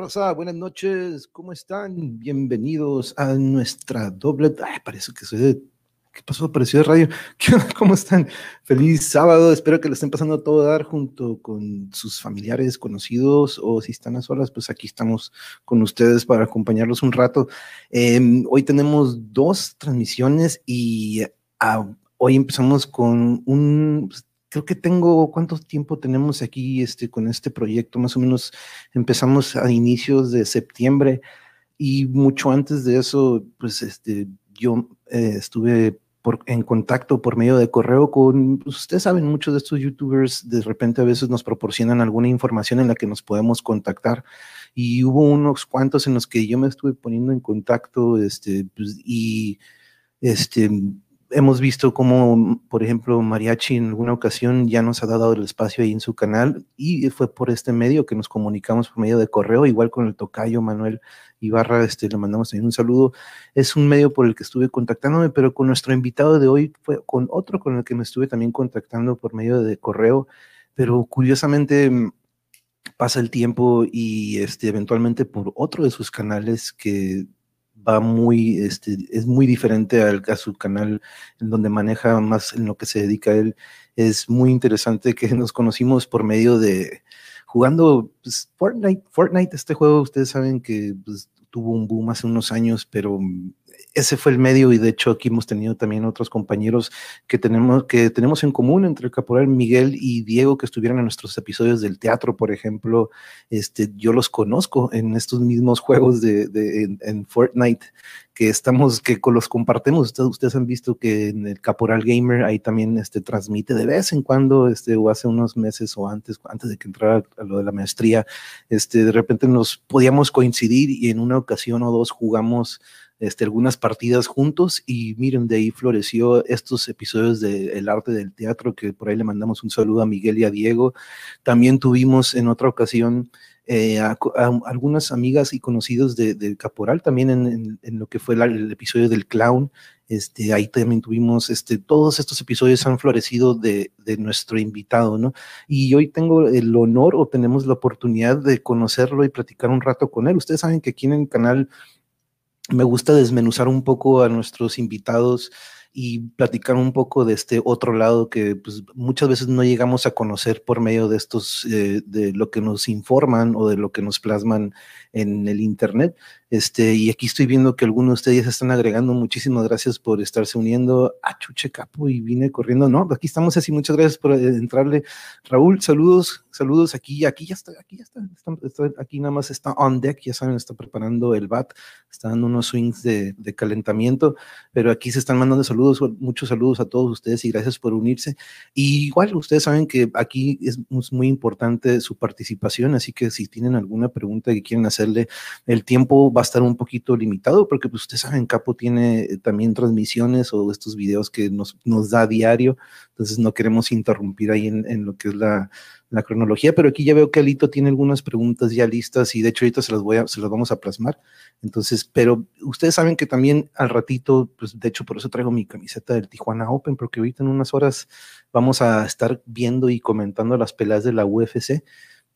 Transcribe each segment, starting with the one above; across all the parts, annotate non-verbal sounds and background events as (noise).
¿Qué hubo, Buenas noches, ¿cómo están? Bienvenidos a nuestra doble. Parece que soy de. ¿Qué pasó? Pareció de radio. (laughs) ¿Qué ¿Cómo están? Feliz sábado. Espero que lo estén pasando todo a dar junto con sus familiares, conocidos, o si están a solas, pues aquí estamos con ustedes para acompañarlos un rato. Em, hoy tenemos dos transmisiones y ah, hoy empezamos con un pues, creo que tengo, ¿cuánto tiempo tenemos aquí este, con este proyecto? Más o menos empezamos a inicios de septiembre y mucho antes de eso, pues este, yo eh, estuve por, en contacto por medio de correo con, pues, ustedes saben, muchos de estos youtubers de repente a veces nos proporcionan alguna información en la que nos podemos contactar y hubo unos cuantos en los que yo me estuve poniendo en contacto este, pues, y este, hemos visto como, por ejemplo, Mariachi en alguna ocasión ya nos ha dado el espacio ahí en su canal y fue por este medio que nos comunicamos por medio de correo, igual con el tocayo Manuel Ibarra, este, le mandamos también un saludo. Es un medio por el que estuve contactándome, pero con nuestro invitado de hoy fue con otro con el que me estuve también contactando por medio de correo, pero curiosamente mm, pasa el tiempo y este, eventualmente por otro de sus canales que va muy, este, es muy diferente al, a su canal en donde maneja más en lo que se dedica él. Es muy interesante que (laughs) nos conocimos por medio de jugando pues, Fortnite. Fortnite, este juego, ustedes saben que pues, tuvo un boom hace unos años, pero ese fue el medio y de hecho aquí hemos tenido también otros compañeros que tenemos, que tenemos en común entre el caporal Miguel y Diego que estuvieron en nuestros episodios del teatro, por ejemplo. Este, yo los conozco en estos mismos juegos de, en, Fortnite que estamos, que los compartimos. Ustedes, han visto que en el Caporal Gamer ahí también este, transmite de vez en cuando, este, o hace unos meses o antes, antes de que entrara a lo de la maestría, este, de repente nos podíamos coincidir y en una ocasión o dos jugamos este, algunas partidas juntos y miren, de ahí floreció estos episodios de El arte del teatro, que por ahí le mandamos un saludo a Miguel y a Diego. También tuvimos en otra ocasión eh, a, algunas amigas y conocidos de, Caporal, también en, lo que fue el episodio del clown. Este, ahí también tuvimos, este, todos estos episodios han florecido de, de, nuestro invitado, ¿no? Y hoy tengo el honor o tenemos la oportunidad de conocerlo y platicar un rato con él. Ustedes saben que aquí en el canal me gusta desmenuzar un poco a nuestros invitados y platicar un poco de este otro lado que pues, muchas veces no llegamos a conocer por medio de estos, eh, de lo que nos informan o de lo que nos plasman en el Internet. Este, y aquí estoy viendo que algunos de ustedes están agregando. Muchísimas gracias por estarse uniendo a Chuche Capo y vine corriendo. No, aquí estamos así. Muchas gracias por eh, entrarle. Raúl, saludos, saludos. Aquí, aquí ya está, aquí ya está, aquí nada más está on deck. Ya saben, está preparando el bat, está dando unos swings de, de calentamiento, pero aquí se están mandando saludos, muchos saludos a todos ustedes y gracias por unirse. Y igual, ustedes saben que aquí es muy importante su participación, así que si tienen alguna pregunta que quieren hacerle, el tiempo va a estar un poquito limitado porque pues ustedes saben, Capo tiene eh, también transmisiones o estos videos que nos, nos da a diario, entonces no queremos interrumpir ahí en, en lo que es la, la, cronología, pero aquí ya veo que Alito tiene algunas preguntas ya listas y de hecho ahorita se las, voy a, se las vamos a plasmar, entonces, pero ustedes saben que también al ratito, pues de hecho por eso traigo mi camiseta del Tijuana Open, porque ahorita en unas horas vamos a estar viendo y comentando las peleas de la UFC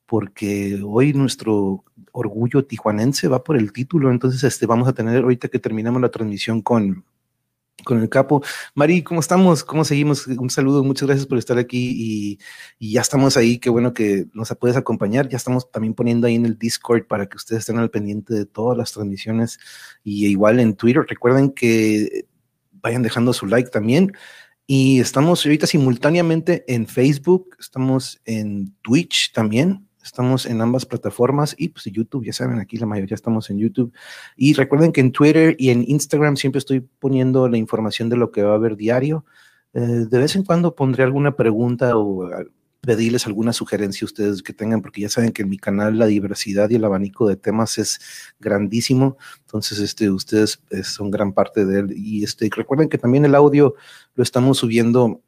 porque hoy nuestro orgullo tijuanense va por el título, entonces este, vamos a tener ahorita que terminamos la transmisión con, con el capo. Mari, ¿cómo estamos? ¿Cómo seguimos? Un saludo, muchas gracias por estar aquí y, ya estamos ahí, qué bueno que nos puedes acompañar. Ya estamos también poniendo ahí en el Discord para que ustedes estén al pendiente de todas las transmisiones y igual en Twitter. Recuerden que vayan dejando su like también. Y estamos ahorita simultáneamente en Facebook, estamos en Twitch también, Estamos en ambas plataformas y pues YouTube, ya saben, aquí la mayoría estamos en YouTube. Y recuerden que en Twitter y en Instagram siempre estoy poniendo la información de lo que va a haber diario. Eh, de vez en cuando pondré alguna pregunta o ah, pedirles alguna sugerencia ustedes que tengan, porque ya saben que en mi canal la diversidad y el abanico de temas es grandísimo. Entonces, este, ustedes eh, son gran parte de él. Y este, recuerden que también el audio lo estamos subiendo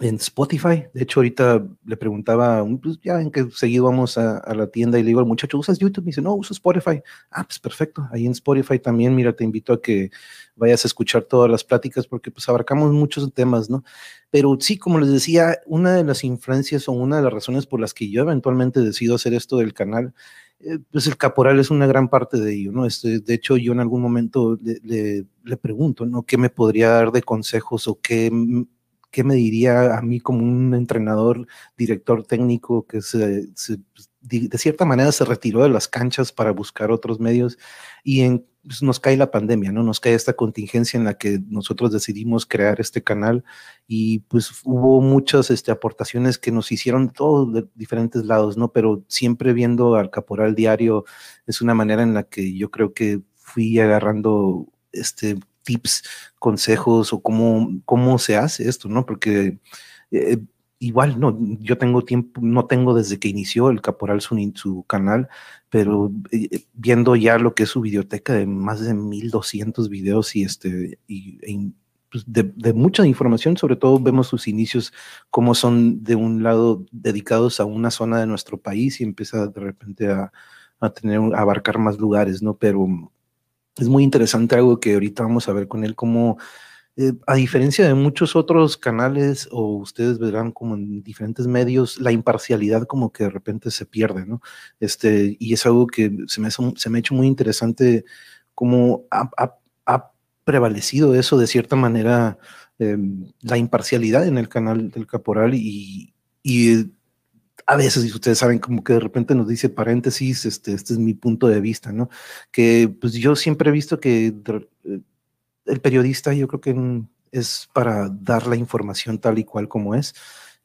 en Spotify. De hecho, ahorita le preguntaba, pues ya en que seguido vamos a, la tienda y le digo al muchacho, ¿usas YouTube? Me dice, no, uso Spotify. Ah, pues perfecto. Ahí en Spotify también, mira, te invito a que vayas a escuchar todas las pláticas porque pues abarcamos muchos temas, ¿no? Pero sí, como les decía, una de las influencias o una de las razones por las que yo eventualmente decido hacer esto del canal eh, pues el caporal es una gran parte de ello, ¿no? Este, de hecho, yo en algún momento le, le, pregunto, ¿no? ¿Qué me podría dar de consejos o qué, qué me diría a mí como un entrenador, director técnico que se, se de cierta manera se retiró de las canchas para buscar otros medios y en, pues, nos cae la pandemia, ¿no? Nos cae esta contingencia en la que nosotros decidimos crear este canal y pues hubo muchas este, aportaciones que nos hicieron todos de diferentes lados, ¿no? Pero siempre viendo al Caporal diario es una manera en la que yo creo que fui agarrando este tips, consejos o cómo, cómo se hace esto, ¿no? Porque eh, igual, no, yo tengo tiempo, no tengo desde que inició el Caporal su, su canal, pero eh, viendo ya lo que es su biblioteca de más de 1200 videos y este, y, e pues, de, mucha información, sobre todo vemos sus inicios, cómo son de un lado dedicados a una zona de nuestro país y empieza de repente a, a tener, a abarcar más lugares, ¿no? Pero es muy interesante algo que ahorita vamos a ver con él, cómo eh, a diferencia de muchos otros canales o ustedes verán como en diferentes medios, la imparcialidad como que de repente se pierde, ¿no? Este, y es algo que se me, se me ha hecho muy interesante cómo ha, prevalecido eso de cierta manera, em, la imparcialidad en el canal del Caporal y, y a veces, ustedes saben, como que de repente nos dice paréntesis, este, este es mi punto de vista, ¿no? Que pues yo siempre he visto que eh, el periodista yo creo que es para dar la información tal y cual como es.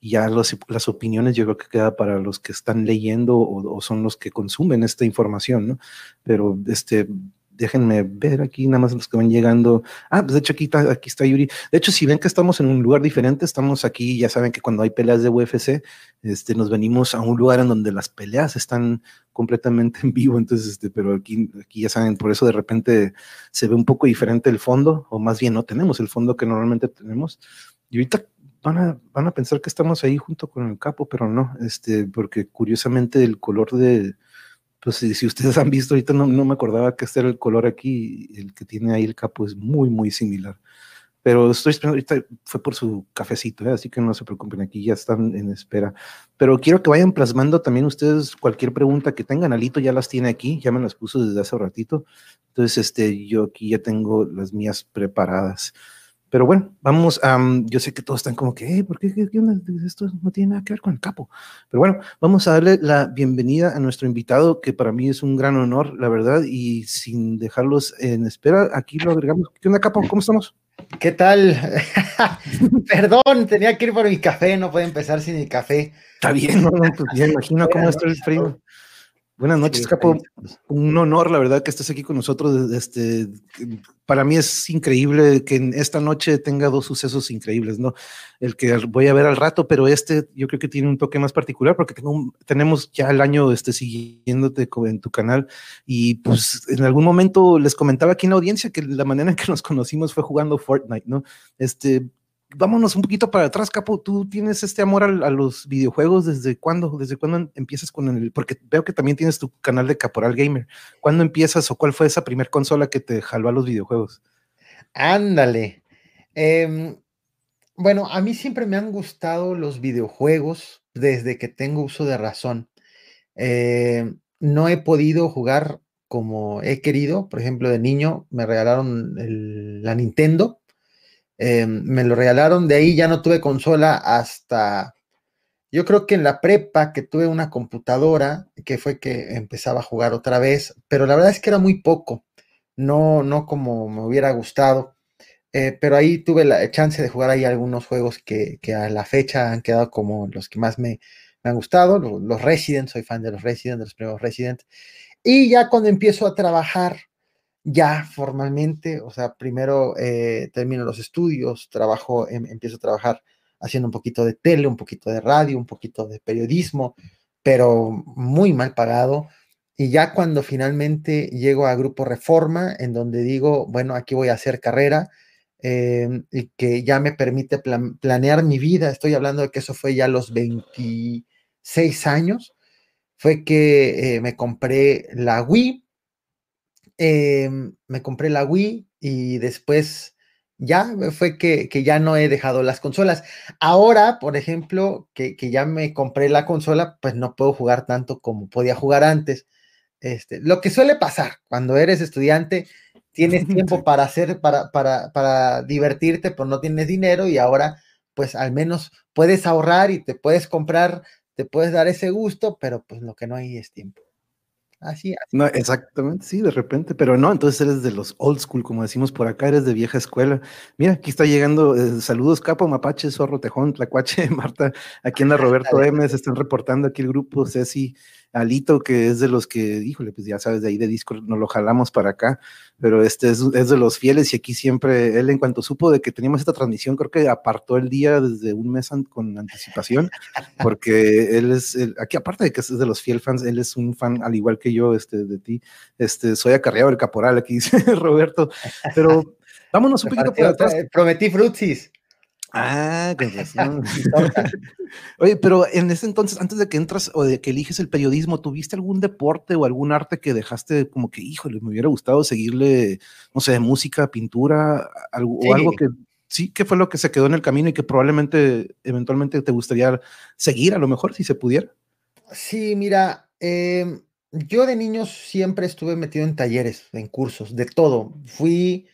Ya las opiniones yo creo que queda para los que están leyendo o, o, son los que consumen esta información, ¿no? Pero este, déjenme ver aquí nada más los que van llegando. Ah, pues de hecho aquí está, aquí está Yuri. De hecho, si ven que estamos en un lugar diferente, estamos aquí, ya saben que cuando hay peleas de UFC, este, nos venimos a un lugar en donde las peleas están completamente en vivo, entonces, este, pero aquí, aquí ya saben, por eso de repente se ve un poco diferente el fondo, o más bien no tenemos el fondo que normalmente tenemos. Y ahorita van a, van a pensar que estamos ahí junto con el capo, pero no, este, porque curiosamente el color de, pues si, ustedes han visto, ahorita no, no, me acordaba que este era el color aquí, el que tiene ahí el capo es muy, muy similar. Pero estoy esperando, ahorita fue por su cafecito, ¿eh? así que no se preocupen, aquí ya están en espera. Pero quiero que vayan plasmando también ustedes cualquier pregunta que tengan. Alito ya las tiene aquí, ya me las puso desde hace ratito. Entonces, este, yo aquí ya tengo las mías preparadas. Pero bueno, vamos a, yo sé que todos están como que, ¿por qué, qué, Esto no tiene nada que ver con el capo. Pero bueno, vamos a darle la bienvenida a nuestro invitado, que para mí es un gran honor, la verdad, y sin dejarlos en espera, aquí lo agregamos. ¿Qué onda, capo? ¿Cómo estamos? ¿Qué tal? (laughs) Perdón, tenía que ir por mi café, no puede empezar sin el café. Está bien, no, pues ya imagino cómo está el frío. Buenas noches, Capo. Un honor, la verdad, que estés aquí con nosotros. Este, para mí es increíble que en esta noche tenga dos sucesos increíbles, ¿no? El que voy a ver al rato, pero este yo creo que tiene un toque más particular porque tengo tenemos ya el año este, siguiéndote en tu canal y pues en algún momento les comentaba aquí en la audiencia que la manera en que nos conocimos fue jugando Fortnite, ¿no? Este, vámonos un poquito para atrás, Capo. ¿Tú tienes este amor a, los videojuegos desde cuándo? ¿Desde cuándo empiezas con el...? Porque veo que también tienes tu canal de Caporal Gamer. ¿Cuándo empiezas o cuál fue esa primera consola que te jaló a los videojuegos? Ándale. Em, bueno, a mí siempre me han gustado los videojuegos desde que tengo uso de razón. Em, no he podido jugar como he querido. Por ejemplo, de niño me regalaron la Nintendo eh, me lo regalaron, de ahí ya no tuve consola hasta, yo creo que en la prepa que tuve una computadora, que fue que empezaba a jugar otra vez, pero la verdad es que era muy poco, no, no como me hubiera gustado. Eh, pero ahí tuve la chance de jugar ahí algunos juegos que, a la fecha han quedado como los que más me, han gustado, los, los, Resident, soy fan de los Resident, de los primeros Resident. Y ya cuando empiezo a trabajar ya formalmente, o sea, primero eh, termino los estudios, trabajo, em, empiezo a trabajar haciendo un poquito de tele, un poquito de radio, un poquito de periodismo, pero muy mal pagado. Y ya cuando finalmente llego a Grupo Reforma, en donde digo, bueno, aquí voy a hacer carrera em, y que ya me permite planear mi vida, estoy hablando de que eso fue ya los 26 años, fue que eh, me compré la Wii, Em, me compré la Wii y después ya fue que, ya no he dejado las consolas. Ahora, por ejemplo, que, ya me compré la consola, pues no puedo jugar tanto como podía jugar antes. Este, lo que suele pasar cuando eres estudiante, tienes (laughs) tiempo para hacer, para, para, para divertirte, pero no tienes dinero y ahora pues al menos puedes ahorrar y te puedes comprar, te puedes dar ese gusto, pero pues lo que no hay es tiempo. Así, No, exactamente, sí, de repente, pero no, entonces eres de los old school, como decimos por acá, eres de vieja escuela. Mira, aquí está llegando, eh, saludos Capo, Mapache, Zorro, Tejón, Tlacuache, (laughs) Marta, aquí anda Roberto M, se están reportando aquí el grupo, Ceci, Alito, que es de los que, híjole, pues ya sabes, de ahí de Discord nos lo jalamos para acá, pero este es, de los fieles y aquí siempre, él en cuanto supo de que teníamos esta transmisión, creo que apartó el día desde un mes con anticipación, porque él es, aquí aparte de que es de los fiel fans, él es un fan al igual que yo, este, de ti, este, soy acarreado el caporal, aquí dice (laughs) Roberto, pero vámonos un poquito para atrás. Prometí frutsis. Ah, con Oye, pero en ese entonces, antes de que entras o de que eliges el periodismo, ¿tuviste algún deporte o algún arte que dejaste como que, híjole, me hubiera gustado seguirle, no sé, música, pintura, algo, o algo que sí, que fue lo que se quedó en el camino y que probablemente, eventualmente te gustaría seguir, a lo mejor, si se pudiera? Sí, mira, em, yo de niño siempre estuve metido en talleres, en cursos, de todo. Fui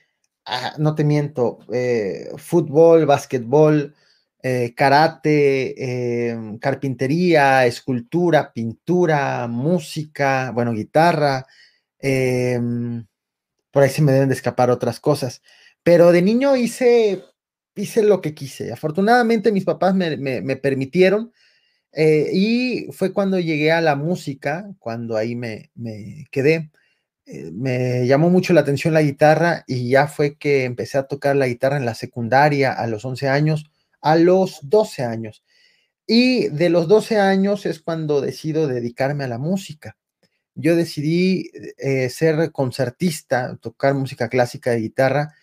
No te miento, eh, fútbol, básquetbol, eh, karate, em, carpintería, escultura, pintura, música, bueno, guitarra. Em, por ahí se me deben de escapar otras cosas. Pero de niño hice, hice lo que quise. Afortunadamente mis papás me, permitieron. Eh, y fue cuando llegué a la música, cuando ahí me, me quedé. Eh, me llamó mucho la atención la guitarra y ya fue que empecé a tocar la guitarra en la secundaria a los 11 años, a los 12 años. Y de los 12 años es cuando decido dedicarme a la música. Yo decidí eh, ser concertista, tocar música clásica de guitarra.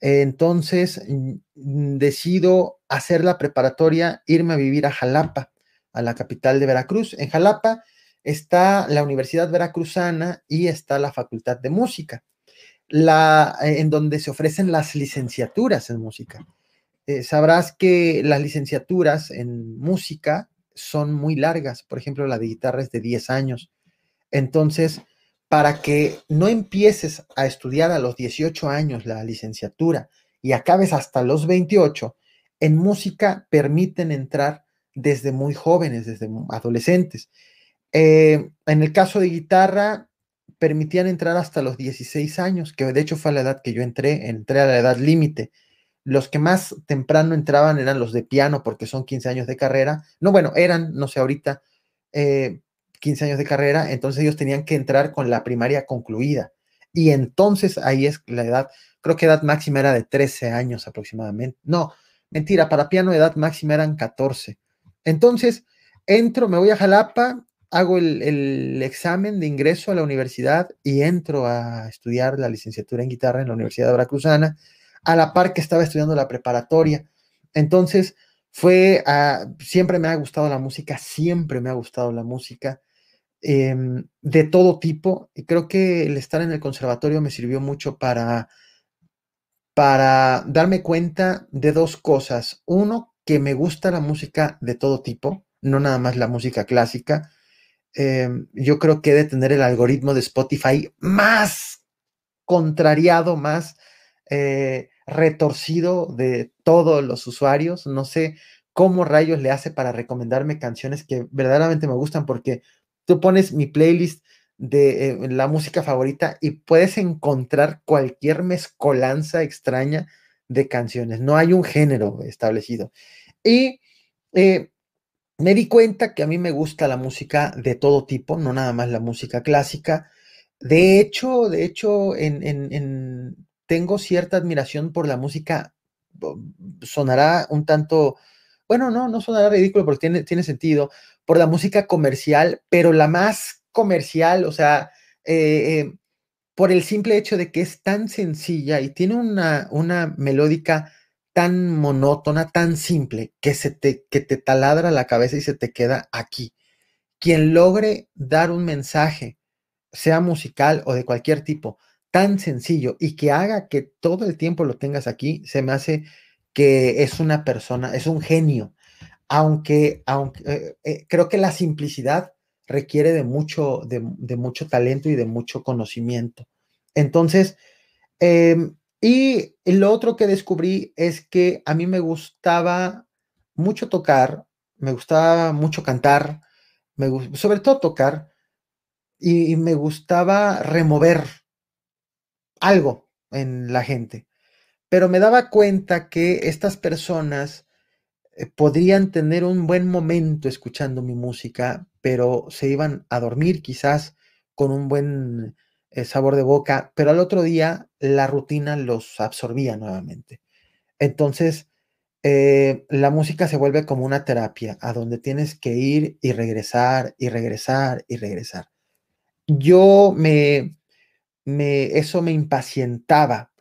entonces mm, decido hacer la preparatoria, irme a vivir a Jalapa, a la capital de Veracruz. En Jalapa está la Universidad Veracruzana y está la Facultad de Música, la, eh, en donde se ofrecen las licenciaturas en música. Eh, sabrás que las licenciaturas en música son muy largas, por ejemplo, la de guitarra es de 10 años. Entonces, para que no empieces a estudiar a los 18 años la licenciatura y acabes hasta los 28, en música permiten entrar desde muy jóvenes, desde adolescentes. Eh, en el caso de guitarra, permitían entrar hasta los 16 años, que de hecho fue la edad que yo entré, entré a la edad límite. Los que más temprano entraban eran los de piano, porque son 15 años de carrera. No, bueno, eran, no sé, ahorita 15 eh, años de carrera, entonces ellos tenían que entrar con la primaria concluida. Y entonces ahí es la edad, creo que edad máxima era de 13 años aproximadamente. No, mentira, para piano edad máxima eran 14. Entonces, entro, me voy a Jalapa, hago el, examen de ingreso a la universidad y entro a estudiar la licenciatura en guitarra en la Universidad de Veracruzana, a la par que estaba estudiando la preparatoria. Entonces, fue, siempre me ha gustado la música, siempre me ha gustado la música em, de todo tipo. Y creo que el estar en el conservatorio me sirvió mucho para, para darme cuenta de dos cosas. Uno, que me gusta la música de todo tipo, no nada más la música clásica Em, yo creo que de tener el algoritmo de Spotify más contrariado, más eh, retorcido de todos los usuarios. No sé cómo rayos le hace para recomendarme canciones que verdaderamente me gustan porque tú pones mi playlist de eh, la música favorita y puedes encontrar cualquier mezcolanza extraña de canciones. No hay un género establecido. Y eh, me di cuenta que a mí me gusta la música de todo tipo, no nada más la música clásica. De hecho, de hecho, en, tengo cierta admiración por la música. Sonará un tanto, bueno, no, no sonará ridículo porque tiene, tiene sentido, por la música comercial, pero la más comercial, o sea, eh, eh, por el simple hecho de que es tan sencilla y tiene una, una melódica tan monótona, tan simple, que, se te, que te taladra la cabeza y se te queda aquí. Quien logre dar un mensaje, sea musical o de cualquier tipo, tan sencillo y que haga que todo el tiempo lo tengas aquí, se me hace que es una persona, es un genio. Aunque, aunque eh, eh, creo que la simplicidad requiere de mucho, de, mucho talento y de mucho conocimiento. Entonces, em, y lo otro que descubrí es que a mí me gustaba mucho tocar, me gustaba mucho cantar, me, sobre todo tocar, y, me gustaba remover algo en la gente. Pero me daba cuenta que estas personas eh, podrían tener un buen momento escuchando mi música, pero se iban a dormir quizás con un buen eh, sabor de boca, pero al otro día la rutina los absorbía nuevamente. Entonces, eh, la música se vuelve como una terapia, a donde tienes que ir y regresar y regresar y regresar. Yo me, me eso me impacientaba.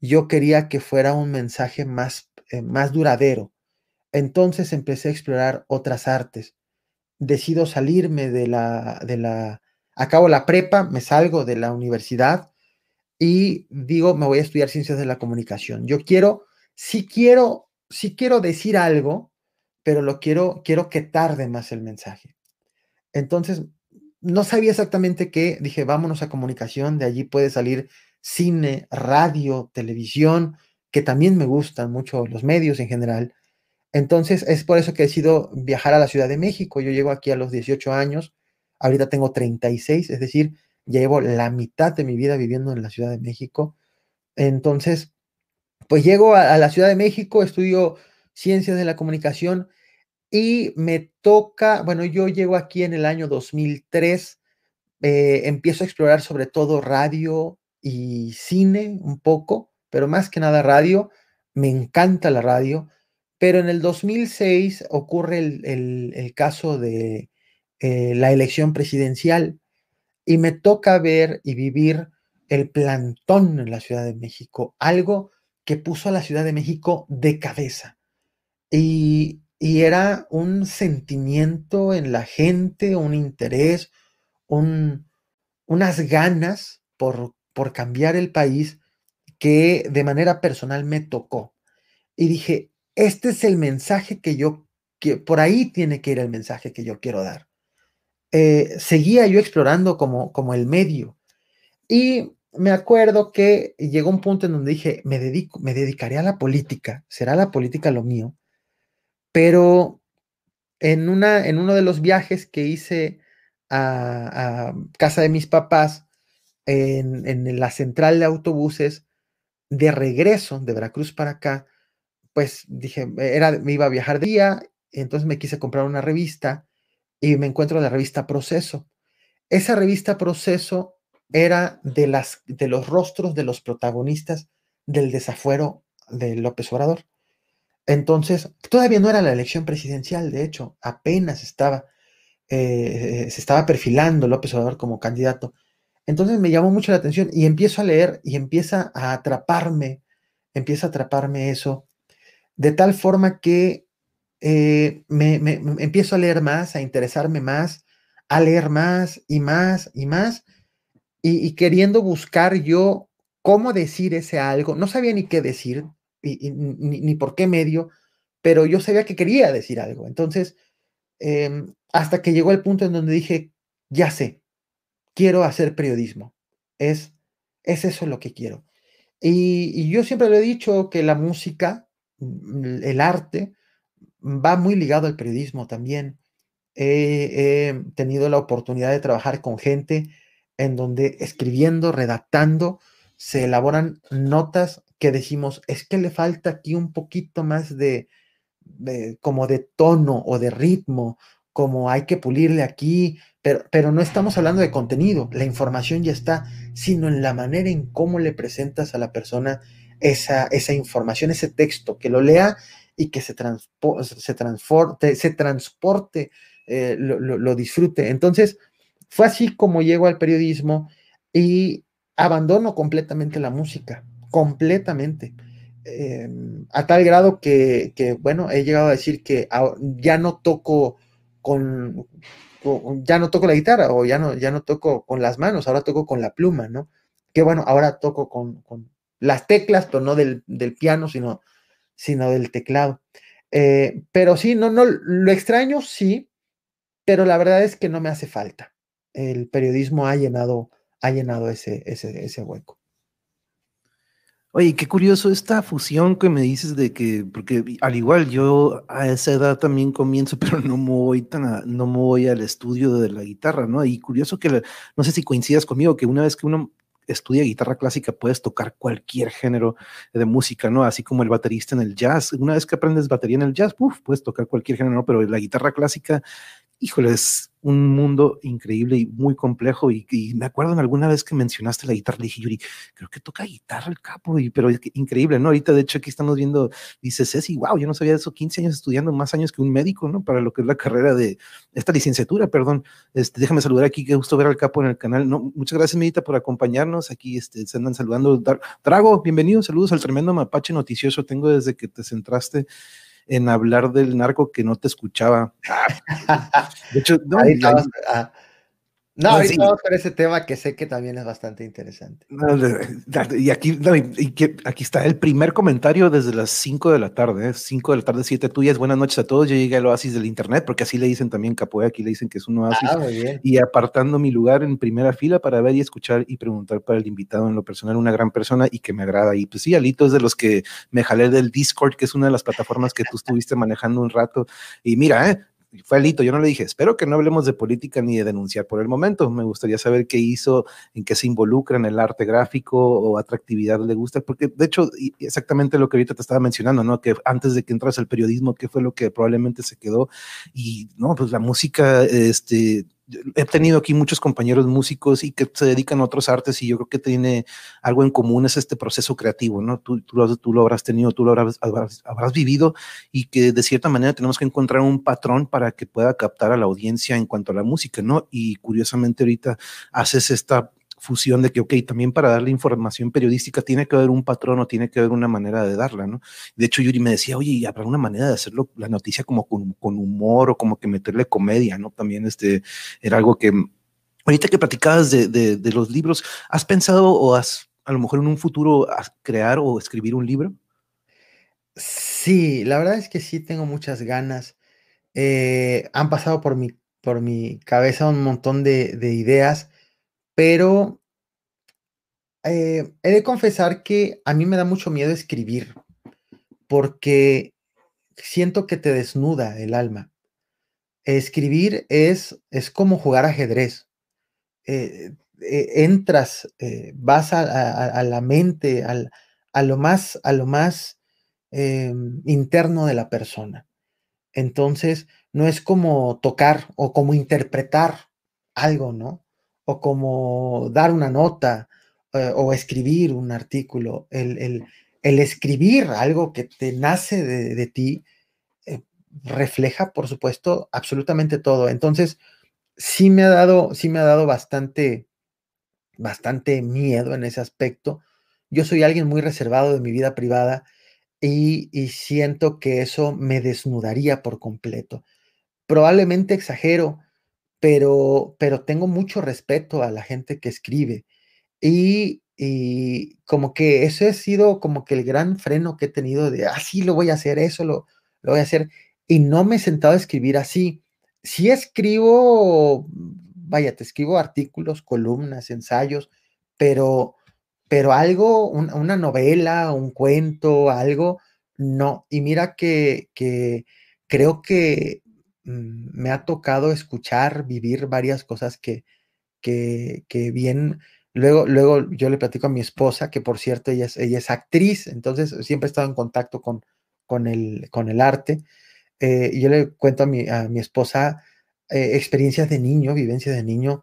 Yo quería que fuera un mensaje más, más duradero entonces empecé a explorar otras artes. Decido salirme de la, de la, acabo la prepa, me salgo de la universidad y digo, me voy a estudiar ciencias de la comunicación. Yo quiero, sí quiero, sí quiero decir algo, pero lo quiero, quiero que tarde más el mensaje. Entonces, no sabía exactamente qué, dije, vámonos a comunicación, de allí puede salir cine, radio, televisión, que también me gustan mucho los medios en general. Entonces, es por eso que he decidido viajar a la Ciudad de México. Yo llego aquí a los 18 años, ahorita tengo 36, es decir, llevo la mitad de mi vida viviendo en la Ciudad de México. Entonces, pues llego a, la Ciudad de México, estudio ciencias de la comunicación y me toca, bueno, yo llego aquí en el año 2003, eh, empiezo a explorar sobre todo radio y cine un poco, pero más que nada radio. Me encanta la radio pero en el 2006 ocurre el, caso de eh, la elección presidencial y me toca ver y vivir el plantón en la Ciudad de México, algo que puso a la Ciudad de México de cabeza. Y, era un sentimiento en la gente, un interés, unas ganas por, por cambiar el país que de manera personal me tocó. Y dije, este es el mensaje que yo, que por ahí tiene que ir el mensaje que yo quiero dar. Eh, seguía yo explorando como, como el medio. Y me acuerdo que llegó un punto en donde dije, me dedico, me dedicaré a la política, será la política lo mío, pero en, una, en uno de los viajes que hice a, casa de mis papás, en, en la central de autobuses, de regreso de Veracruz para acá, pues dije, era, me iba a viajar de día, entonces me quise comprar una revista y me encuentro la revista Proceso. Esa revista Proceso era de, las, de los rostros de los protagonistas del desafuero de López Obrador. Entonces, todavía no era la elección presidencial, de hecho, apenas estaba, eh, se estaba perfilando López Obrador como candidato. Entonces me llamó mucho la atención y empiezo a leer y empieza a atraparme, empieza a atraparme eso de tal forma que eh, me, empiezo a leer más, a interesarme más, a leer más y más y más, y, queriendo buscar yo cómo decir ese algo. No sabía ni qué decir, ni, por qué medio, pero yo sabía que quería decir algo. Entonces, em, hasta que llegó el punto en donde dije, ya sé, quiero hacer periodismo. Es, es eso lo que quiero. y yo siempre le he dicho que la música el arte va muy ligado al periodismo también. he tenido la oportunidad de trabajar con gente en donde escribiendo, redactando, se elaboran notas que decimos, es que le falta aquí un poquito más de, como de tono o de ritmo, como hay que pulirle aquí, pero, pero no estamos hablando de contenido, la información ya está, sino en la manera en cómo le presentas a la persona esa, esa información, ese texto, que lo lea y que se, se, transporte, se transporte eh, lo, disfrute. Entonces, fue así como llego al periodismo y abandono completamente la música, completamente. Em, a tal grado que, bueno, he llegado a decir que ya no toco con, ya no toco la guitarra o ya no, ya no toco con las manos, ahora toco con la pluma, ¿no? Que bueno, ahora toco con, las teclas, pero no del, piano, sino, sino del teclado. Eh, pero sí, no, no, lo extraño, sí, pero la verdad es que no me hace falta. El periodismo ha llenado, ha llenado ese, ese, ese hueco. Oye, qué curioso esta fusión que me dices de que, porque al igual yo a esa edad también comienzo, (laughs) pero no me voy tan no me voy al estudio de la guitarra, ¿no? Y curioso que, no sé si coincidas conmigo, que una vez que uno estudia guitarra clásica puedes tocar cualquier género de música, ¿no? Así como el baterista en el jazz. Una vez que aprendes batería en el jazz, uf, puedes tocar cualquier género, ¿no? Pero la guitarra clásica híjole, es un mundo increíble y muy complejo. Y, me acuerdo en alguna vez que mencionaste la guitarra, le dije, Yuri, creo que toca guitarra el capo, y, pero es increíble, ¿no? Ahorita, de hecho, aquí estamos viendo, dice Ceci, wow, yo no sabía eso, 15 años estudiando, más años que un médico, ¿no? Para lo que es la carrera de esta licenciatura, perdón. Este, déjame saludar aquí, qué gusto ver al capo en el canal. No, muchas gracias, Medita, por acompañarnos. Aquí este, se andan saludando. Drago, bienvenido, saludos al tremendo mapache noticioso. Tengo desde que te centraste en hablar del narco que no te escuchaba. (laughs) de hecho, no, no, ahorita vamos con ese tema que sé que también es bastante interesante. y aquí, aquí está el primer comentario desde las 5 de la tarde, 5 ¿eh? de la tarde, 7 tuyas. Buenas noches a todos. Yo llegué al oasis del internet, porque así le dicen también Capoe, aquí le dicen que es un oasis. Ah, y apartando mi lugar en primera fila para ver y escuchar y preguntar para el invitado en lo personal, una gran persona y que me agrada. Y pues sí, Alito es de los que me jalé del Discord, que es una de las plataformas que tú estuviste manejando un rato. Y mira, ¿eh? Fue Alito, yo no le dije, espero que no hablemos de política ni de denunciar por el momento, me gustaría saber qué hizo, en qué se involucra en el arte gráfico o atractividad le gusta, porque de hecho, exactamente lo que ahorita te estaba mencionando, ¿no? Que antes de que entras al periodismo, ¿qué fue lo que probablemente se quedó? Y no, pues la música, este, he tenido aquí muchos compañeros músicos y que se dedican a otros artes y yo creo que tiene algo en común, es este proceso creativo, ¿no? Tú, lo, tú habrás tenido, tú lo habrás, habrás, vivido y que de cierta manera tenemos que encontrar un patrón para que pueda captar a la audiencia en cuanto a la música, ¿no? Y curiosamente ahorita haces esta fusión de que, ok, también para darle información periodística tiene que haber un patrón o tiene que haber una manera de darla, ¿no? De hecho, Yuri me decía, oye, ¿y habrá una manera de hacerlo, la noticia como con, humor o como que meterle comedia, ¿no? También este, era algo que, ahorita que platicabas de, de, los libros, ¿has pensado o has, a lo mejor en un futuro, crear o escribir un libro? Sí, la verdad es que sí tengo muchas ganas. Eh, han pasado por mi, por mi cabeza un montón de ideas pero eh, he de confesar que a mí me da mucho miedo escribir, porque siento que te desnuda el alma. Escribir es, es como jugar ajedrez. Eh, eh, entras, vas a, la mente, a lo más, a lo más interno de la persona. Entonces, no es como tocar o como interpretar algo, ¿no? O como dar una nota eh, o escribir un artículo, el, escribir algo que te nace de, ti, eh, refleja, por supuesto, absolutamente todo. Entonces, sí me ha dado, sí me ha dado bastante, bastante miedo en ese aspecto. Yo soy alguien muy reservado de mi vida privada y, y siento que eso me desnudaría por completo. Probablemente exagero, pero, pero tengo mucho respeto a la gente que escribe. Y, como que eso ha sido como que el gran freno que he tenido de, así ah, lo voy a hacer, eso lo, lo voy a hacer. Y no me he sentado a escribir así. Si escribo, vaya, te escribo artículos, columnas, ensayos, pero, pero algo, una novela, un cuento, algo, no. Y mira que, que creo que me ha tocado escuchar, vivir varias cosas que, que, bien, luego, luego yo le platico a mi esposa, que por cierto ella es, ella es actriz, entonces siempre he estado en contacto con, con, el, con el arte, eh, y yo le cuento a mi, a mi esposa eh, experiencias de niño, vivencias de niño,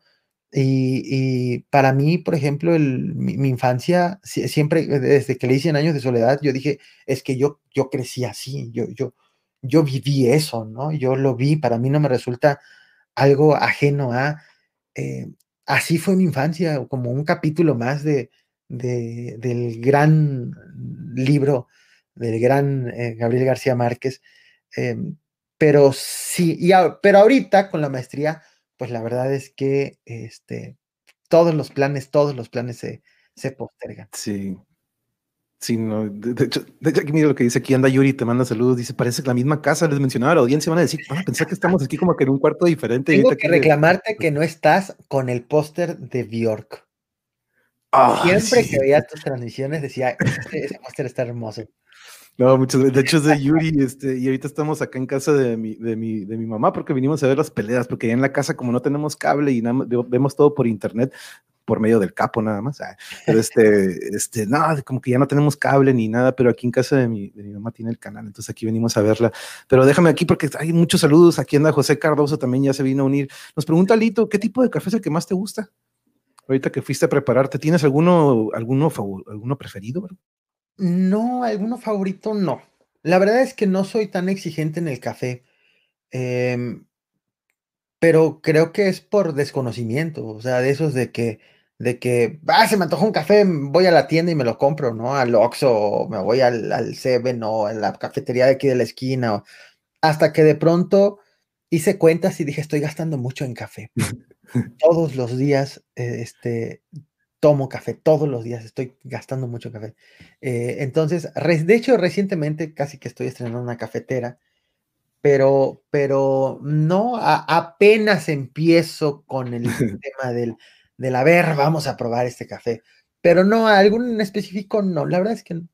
y, para mí, por ejemplo, el, mi, infancia, siempre, desde que le hice años de soledad, yo dije, es que yo, yo crecí así, yo, yo, yo viví eso, ¿no? Yo lo vi, para mí no me resulta algo ajeno a... Eh, así fue mi infancia, como un capítulo más de, del gran libro del gran eh, Gabriel García Márquez. Em, pero sí, pero ahorita con la maestría, pues la verdad es que este, todos los planes, todos los planes se, se postergan. Sí, Sí, no, de, hecho, de hecho, aquí mira lo que dice aquí, anda Yuri, te manda saludos, dice, parece que la misma casa, les mencionaba a la audiencia, van a decir, van a pensar que estamos aquí como que en un cuarto diferente. Tengo que reclamarte que no estás con el póster de Bjork. Siempre que veía tus transmisiones decía, ese, póster está hermoso. No, muchas gracias. De hecho, es de Yuri, este, y ahorita estamos acá en casa de mi, de, mi, de mi mamá porque vinimos a ver las peleas, porque en la casa, como no tenemos cable y nada, vemos todo por internet, por medio del capo nada más. Ah, pero (laughs) este, este, no, como que ya no tenemos cable ni nada, pero aquí en casa de mi, de mi mamá tiene el canal, entonces aquí venimos a verla. Pero déjame aquí porque hay muchos saludos. Aquí anda José Cardoso, también ya se vino a unir. Nos pregunta Lito, ¿qué tipo de café es el que más te gusta? Ahorita que fuiste a prepararte, ¿tienes alguno, alguno, alguno preferido? No, alguno favorito no. La verdad es que no soy tan exigente en el café. Em, pero creo que es por desconocimiento, o sea, de esos de que de que, ah, se me antojó un café, voy a la tienda y me lo compro, ¿no? Al Oxxo, o me voy al, al Seven, o en la cafetería de aquí de la esquina, hasta que de pronto hice cuentas y dije, estoy gastando mucho en café. (laughs) todos los días, eh, este, tomo café, todos los días estoy gastando mucho café. Eh, entonces, de hecho, recientemente casi que estoy estrenando una cafetera, pero, pero no, apenas empiezo con el (laughs) tema del del a ver, vamos a probar este café. Pero no, algún en específico no, la verdad es que no.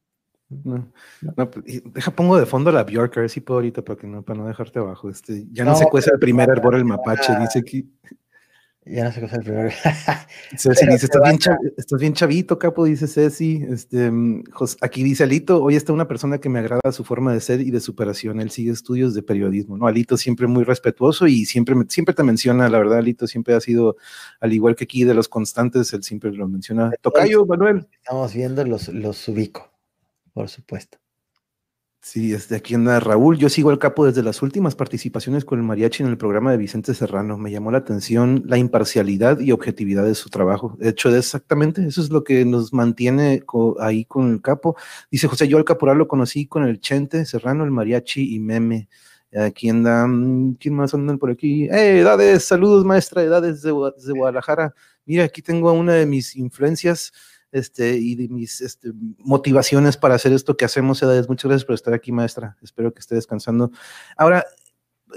no. Pues, deja, pongo de fondo la Bjork, a ver si puedo ahorita para, que no, para no dejarte abajo. Este, ya no, se cuece el primer hervor el mapache, dice aquí. Ya no sé qué es el primero. (laughs) Ceci dice, ¿Estás bien, estás bien, chavito, capo, dice Ceci. Este, mm, aquí dice Alito, hoy está una persona que me agrada su forma de ser y de superación. Él sigue estudios de periodismo, ¿no? Alito siempre muy respetuoso y siempre, siempre te menciona, la verdad, Alito siempre ha sido, al igual que aquí de los constantes, él siempre lo menciona. Tocayo, Manuel. Estamos viendo los, los ubico, por supuesto. Sí, desde aquí anda Raúl. Yo sigo al capo desde las últimas participaciones con el mariachi en el programa de Vicente Serrano. Me llamó la atención la imparcialidad y objetividad de su trabajo. De hecho, exactamente eso es lo que nos mantiene ahí con el capo. Dice José, yo al caporal lo conocí con el Chente Serrano, el mariachi y Meme. Aquí anda, mm, ¿quién más andan por aquí? ¡Eh, edades! Saludos, maestra, edades de, Guadalajara. Mira, aquí tengo una de mis influencias este, y de mis este, motivaciones para hacer esto que hacemos. Edades. Muchas gracias por estar aquí, maestra. Espero que esté descansando. Ahora,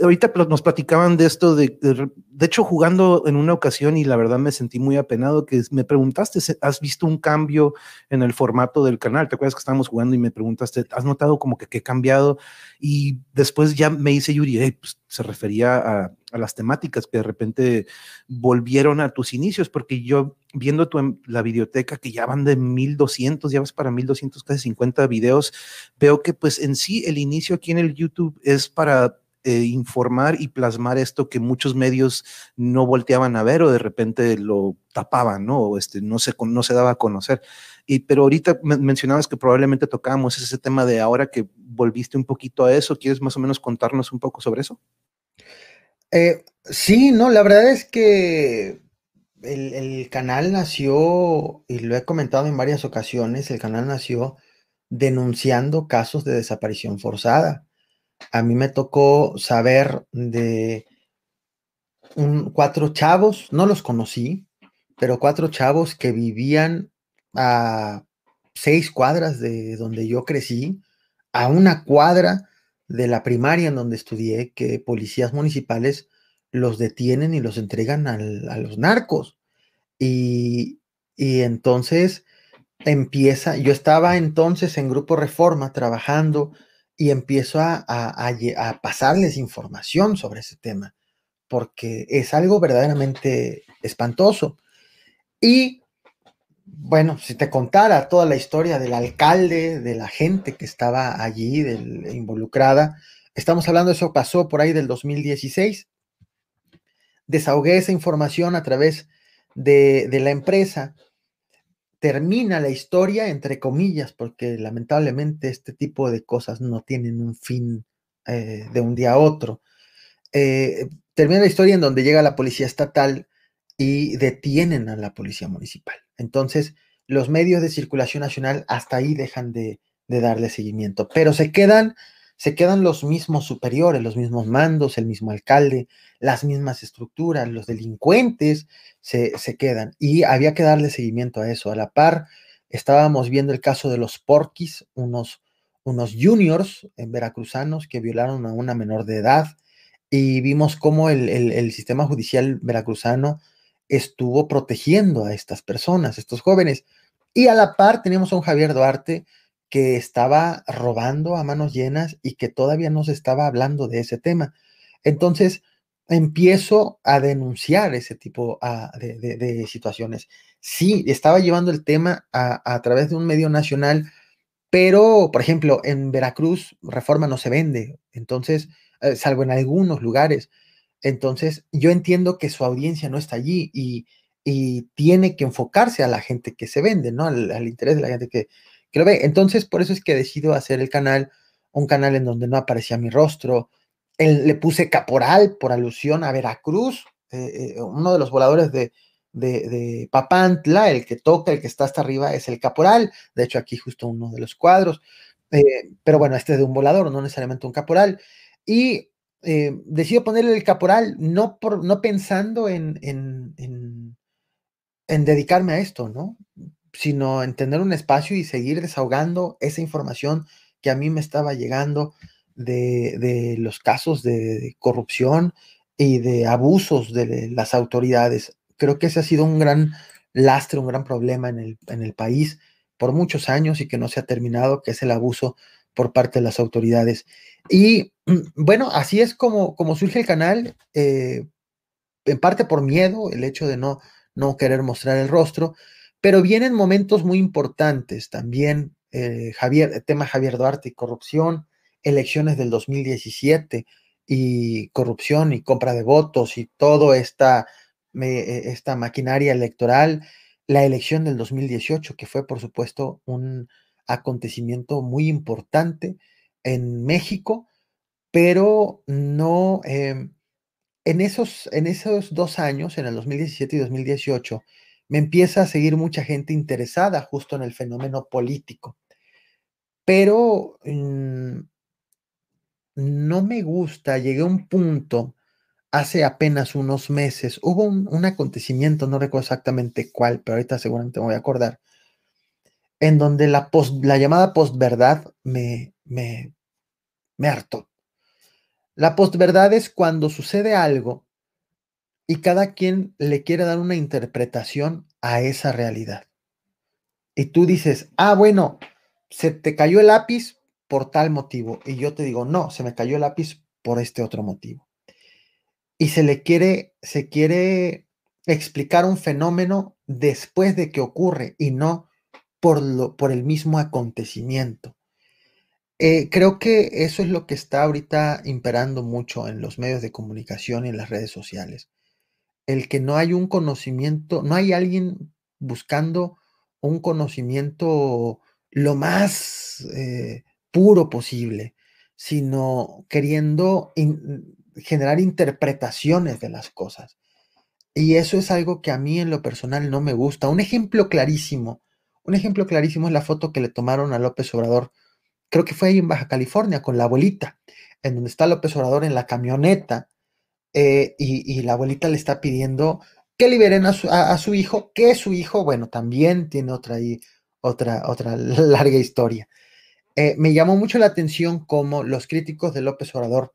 ahorita nos platicaban de esto, de, de, hecho jugando en una ocasión y la verdad me sentí muy apenado que me preguntaste, ¿has visto un cambio en el formato del canal? ¿Te acuerdas que estábamos jugando y me preguntaste, ¿has notado como que, he cambiado? Y después ya me dice Yuri, pues, se refería a, las temáticas que de repente volvieron a tus inicios, porque yo viendo tu, la biblioteca que ya van de 1200, ya vas para 1200, casi 50 videos, veo que pues en sí el inicio aquí en el YouTube es para eh, informar y plasmar esto que muchos medios no volteaban a ver o de repente lo tapaban, ¿no? O este, no, se, no se daba a conocer. Y, pero ahorita mencionabas que probablemente tocábamos ese tema de ahora que volviste un poquito a eso. ¿Quieres más o menos contarnos un poco sobre eso? Eh, sí, no, la verdad es que el, el, canal nació, y lo he comentado en varias ocasiones, el canal nació denunciando casos de desaparición forzada a mí me tocó saber de cuatro chavos, no los conocí, pero cuatro chavos que vivían a seis cuadras de donde yo crecí, a una cuadra de la primaria en donde estudié, que policías municipales los detienen y los entregan a los narcos. Y, entonces empieza, yo estaba entonces en Grupo Reforma trabajando y empiezo a, a, pasarles información sobre ese tema, porque es algo verdaderamente espantoso. Y bueno, si te contara toda la historia del alcalde, de la gente que estaba allí involucrada, estamos hablando, eso pasó por ahí del 2016. Desahogué esa información a través de, de la empresa termina la historia, entre comillas, porque lamentablemente este tipo de cosas no tienen un fin eh, de un día a otro. Eh, termina la historia en donde llega la policía estatal y detienen a la policía municipal. Entonces, los medios de circulación nacional hasta ahí dejan de, de darle seguimiento, pero se quedan se quedan los mismos superiores, los mismos mandos, el mismo alcalde, las mismas estructuras, los delincuentes se, quedan. Y había que darle seguimiento a eso. A la par estábamos viendo el caso de los porquis, unos, unos juniors en veracruzanos que violaron a una menor de edad y vimos cómo el, el sistema judicial veracruzano estuvo protegiendo a estas personas, estos jóvenes. Y a la par tenemos a un Javier Duarte que estaba robando a manos llenas y que todavía no se estaba hablando de ese tema. Entonces, empiezo a denunciar ese tipo ah, de, situaciones. Sí, estaba llevando el tema a, través de un medio nacional, pero, por ejemplo, en Veracruz, Reforma no se vende, entonces, eh, salvo en algunos lugares. Entonces, yo entiendo que su audiencia no está allí y, tiene que enfocarse a la gente que se vende, ¿no? Al, interés de la gente que, que, lo ve. Entonces, por eso es que decido hacer el canal, un canal en donde no aparecía mi rostro, le puse caporal por alusión a Veracruz, eh, eh, uno de los voladores de, de, Papantla, el que toca, el que está hasta arriba, es el caporal. De hecho, aquí justo uno de los cuadros. Eh, pero bueno, este es de un volador, no necesariamente un caporal. Y decido ponerle el caporal no, por, no pensando en, en, en, en dedicarme a esto, ¿no? Sino en tener un espacio y seguir desahogando esa información que a mí me estaba llegando de, los casos de corrupción y de abusos de las autoridades. Creo que ese ha sido un gran lastre, un gran problema en el, en el país por muchos años y que no se ha terminado, que es el abuso por parte de las autoridades. Y (clears throat) bueno, así es como, como surge el canal, eh, en parte por miedo, el hecho de no, no querer mostrar el rostro, pero vienen momentos muy importantes también, eh, Javier, el tema Javier Duarte y corrupción, elecciones del 2017 y corrupción y compra de votos y toda esta, esta maquinaria electoral, la elección del 2018, que fue por supuesto un acontecimiento muy importante en México, pero no, em, en, esos, en esos dos años, en el 2017 y 2018, me empieza a seguir mucha gente interesada justo en el fenómeno político. Pero mm, no me gusta, llegué a un punto hace apenas unos meses, hubo un, acontecimiento, no recuerdo exactamente cuál, pero ahorita seguramente me voy a acordar, en donde la, post, la llamada postverdad me, me, me hartó. La postverdad es cuando sucede algo y cada quien le quiere dar una interpretación a esa realidad. Y tú dices, ah, bueno, se te cayó el lápiz, por tal motivo. Y yo te digo, no, se me cayó el lápiz por este otro motivo. Y se le quiere, se quiere explicar un fenómeno después de que ocurre y no por, lo, por el mismo acontecimiento. Eh, creo que eso es lo que está ahorita imperando mucho en los medios de comunicación y en las redes sociales. El que no hay un conocimiento, no hay alguien buscando un conocimiento lo más eh, puro posible, sino queriendo generar interpretaciones de las cosas. Y eso es algo que a mí en lo personal no me gusta. Un ejemplo clarísimo, un ejemplo clarísimo es la foto que le tomaron a López Obrador, creo que fue ahí en Baja California, con la abuelita, en donde está López Obrador en la camioneta, eh, y, la abuelita le está pidiendo que liberen a su, a su, hijo, que su hijo, bueno, también tiene otra, otra, otra (laughs) larga historia. Eh, me llamó mucho la atención cómo los críticos de López Obrador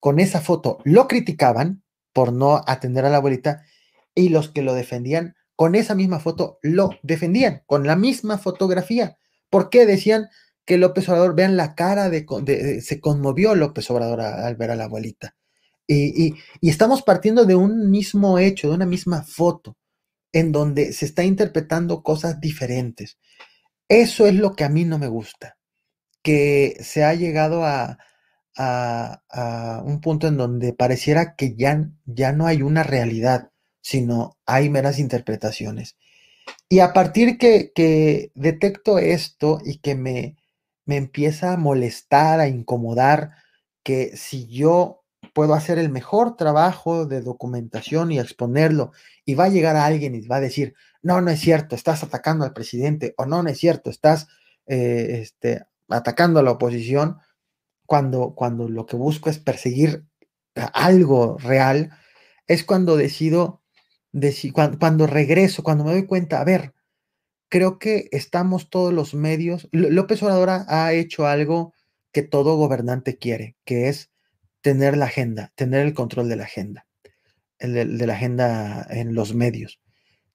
con esa foto lo criticaban por no atender a la abuelita y los que lo defendían con esa misma foto lo defendían, con la misma fotografía. ¿Por qué decían que López Obrador, vean la cara de, se conmovió López Obrador al ver a la abuelita? Y estamos partiendo de un mismo hecho, de una misma foto, en donde se está interpretando cosas diferentes. Eso es lo que a mí no me gusta que se ha llegado a, un punto en donde pareciera que ya, ya no hay una realidad, sino hay meras interpretaciones. Y a partir que, que detecto esto y que me, me empieza a molestar, a incomodar, que si yo puedo hacer el mejor trabajo de documentación y exponerlo, y va a llegar a alguien y va a decir, no, no es cierto, estás atacando al presidente, o no, no es cierto, estás eh, este, atacando a la oposición cuando, cuando lo que busco es perseguir algo real, es cuando decido, cuando, regreso, cuando me doy cuenta, a ver, creo que estamos todos los medios. López Obrador ha hecho algo que todo gobernante quiere, que es tener la agenda, tener el control de la agenda, el de, la agenda en los medios.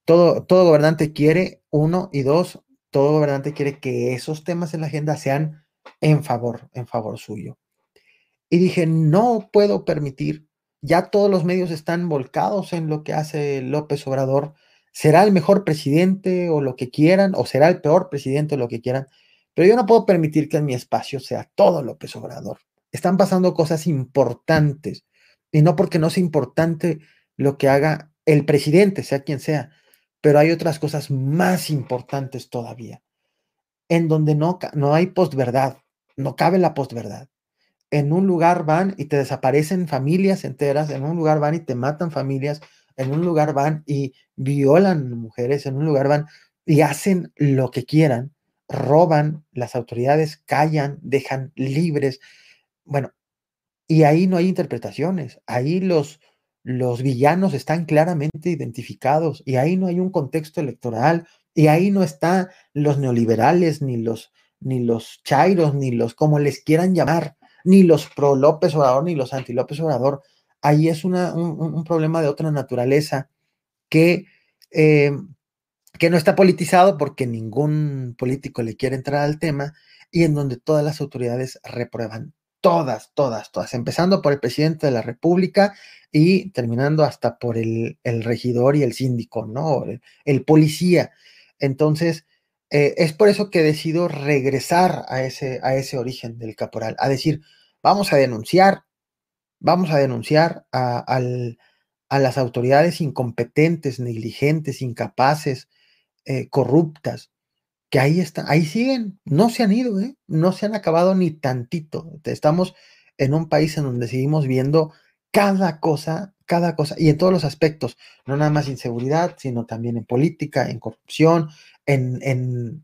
Todo, todo gobernante quiere, uno, y dos, todo gobernante quiere que esos temas en la agenda sean en favor, en favor suyo. Y dije, no puedo permitir, ya todos los medios están volcados en lo que hace López Obrador, será el mejor presidente o lo que quieran, o será el peor presidente o lo que quieran, pero yo no puedo permitir que en mi espacio sea todo López Obrador. Están pasando cosas importantes, y no porque no sea importante lo que haga el presidente, sea quien sea, pero hay otras cosas más importantes todavía, en donde no, no hay postverdad, no cabe la postverdad. En un lugar van y te desaparecen familias enteras, en un lugar van y te matan familias, en un lugar van y violan mujeres, en un lugar van y hacen lo que quieran, roban, las autoridades callan, dejan libres. Bueno, y ahí no hay interpretaciones, ahí los, los villanos están claramente identificados y ahí no hay un contexto electoral y ahí no están los neoliberales, ni los, ni los chairos, ni los como les quieran llamar, ni los pro López Obrador, ni los anti López Obrador. Ahí es una, un, problema de otra naturaleza que, eh, que no está politizado porque ningún político le quiere entrar al tema y en donde todas las autoridades reprueban todas, todas, todas, empezando por el presidente de la República y terminando hasta por el, regidor y el síndico, ¿no? El, policía. Entonces, eh, es por eso que decido regresar a ese, a ese origen del caporal, a decir, vamos a denunciar, vamos a denunciar a, a las autoridades incompetentes, negligentes, incapaces, eh, corruptas, que ahí están, ahí siguen, no se han ido, ¿eh? no se han acabado ni tantito. Estamos en un país en donde seguimos viendo cada cosa, cada cosa, y en todos los aspectos, no nada más inseguridad, sino también en política, en corrupción, en,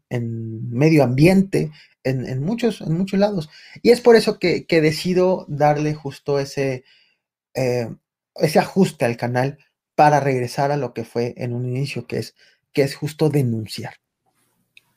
en, medio ambiente, en, muchos, en muchos lados. Y es por eso que, que decido darle justo ese, eh, ese ajuste al canal para regresar a lo que fue en un inicio, que es, que es justo denunciar.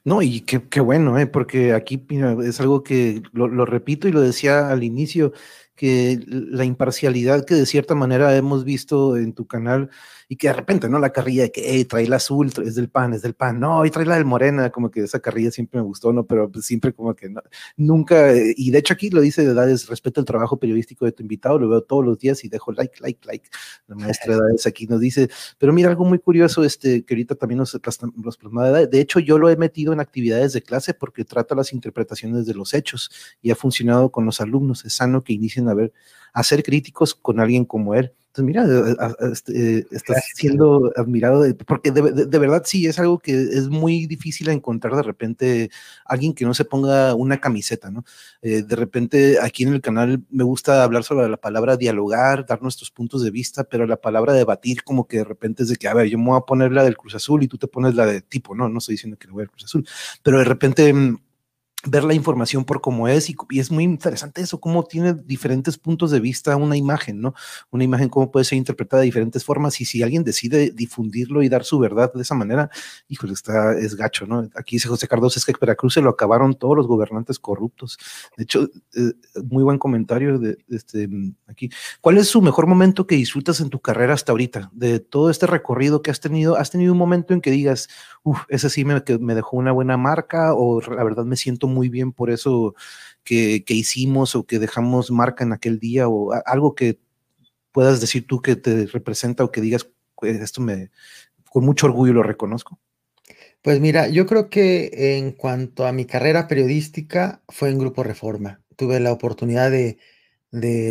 No, y qué, qué bueno, ¿eh? porque aquí es algo que lo, lo, repito y lo decía al inicio, que la imparcialidad que de cierta manera hemos visto en tu canal y que de repente, ¿no? La carrilla de que, trae la azul, es del pan, es del pan, no, y trae la del morena, como que esa carrilla siempre me gustó, ¿no? Pero pues, siempre como que no, nunca, y de hecho aquí lo dice de edades, respeto el trabajo periodístico de tu invitado, lo veo todos los días y dejo like, like, like. La (laughs) maestra de edades aquí nos dice, pero mira, algo muy curioso, este, que ahorita también nos, los plasma de hecho yo lo he metido en actividades de clase porque trata las interpretaciones de los hechos y ha funcionado con los alumnos, es sano que inicien a ver, a ser críticos con alguien como él. Entonces, mira, este, estás siendo admirado, porque de, verdad sí, es algo que es muy difícil encontrar de repente alguien que no se ponga una camiseta, ¿no? Eh, de repente aquí en el canal me gusta hablar sobre la palabra dialogar, dar nuestros puntos de vista, pero la palabra debatir como que de repente es de que, a ver, yo me voy a poner la del Cruz Azul y tú te pones la de tipo, ¿no? No estoy diciendo que le voy al Cruz Azul, pero de repente mm, ver la información por cómo es y, es muy interesante eso, cómo tiene diferentes puntos de vista una imagen, ¿no? Una imagen cómo puede ser interpretada de diferentes formas y si alguien decide difundirlo y dar su verdad de esa manera, híjole, está, es gacho, ¿no? Aquí dice José Cardoso, es que Veracruz se lo acabaron todos los gobernantes corruptos. De hecho, eh, muy buen comentario de, este, aquí. ¿Cuál es su mejor momento que disfrutas en tu carrera hasta ahorita? De todo este recorrido que has tenido, ¿has tenido un momento en que digas, uff, ese sí me, me dejó una buena marca o la verdad me siento muy bien por eso que, hicimos o que dejamos marca en aquel día o algo que puedas decir tú que te representa o que digas, esto me, con mucho orgullo lo reconozco? Pues mira, yo creo que en cuanto a mi carrera periodística fue en Grupo Reforma. Tuve la oportunidad de,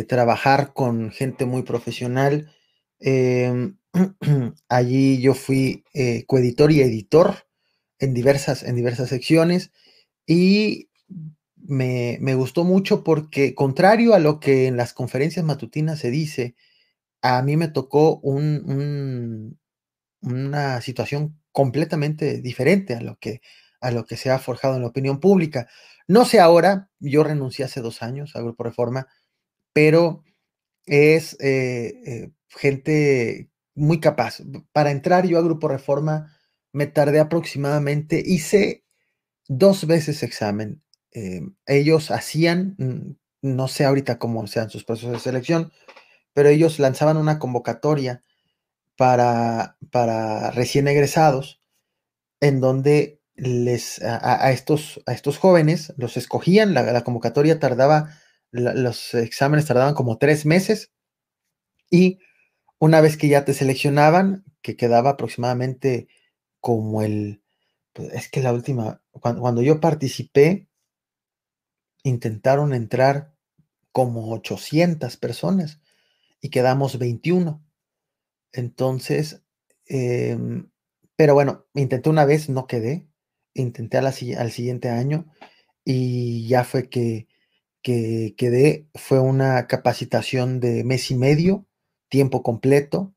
trabajar con gente muy profesional. Em, (clears throat) allí yo fui eh, coeditor y editor en diversas, en diversas secciones y me, gustó mucho porque, contrario a lo que en las conferencias matutinas se dice, a mí me tocó un, una situación completamente diferente a lo, que, a lo que se ha forjado en la opinión pública. No sé ahora, yo renuncié hace dos años a Grupo Reforma, pero es eh, eh, gente muy capaz. Para entrar yo a Grupo Reforma me tardé aproximadamente, hice dos veces examen. Eh, ellos hacían, mm, no sé ahorita cómo sean sus procesos de selección, pero ellos lanzaban una convocatoria para, para recién egresados en donde les, a, estos, a estos jóvenes los escogían, la, convocatoria tardaba, los exámenes tardaban como tres meses y una vez que ya te seleccionaban, que quedaba aproximadamente como el, es que la última, cuando, yo participé, intentaron entrar como 800 personas y quedamos 21. Entonces, em, pero bueno, intenté una vez, no quedé, intenté al siguiente año y ya fue que, que quedé, fue una capacitación de mes y medio, tiempo completo,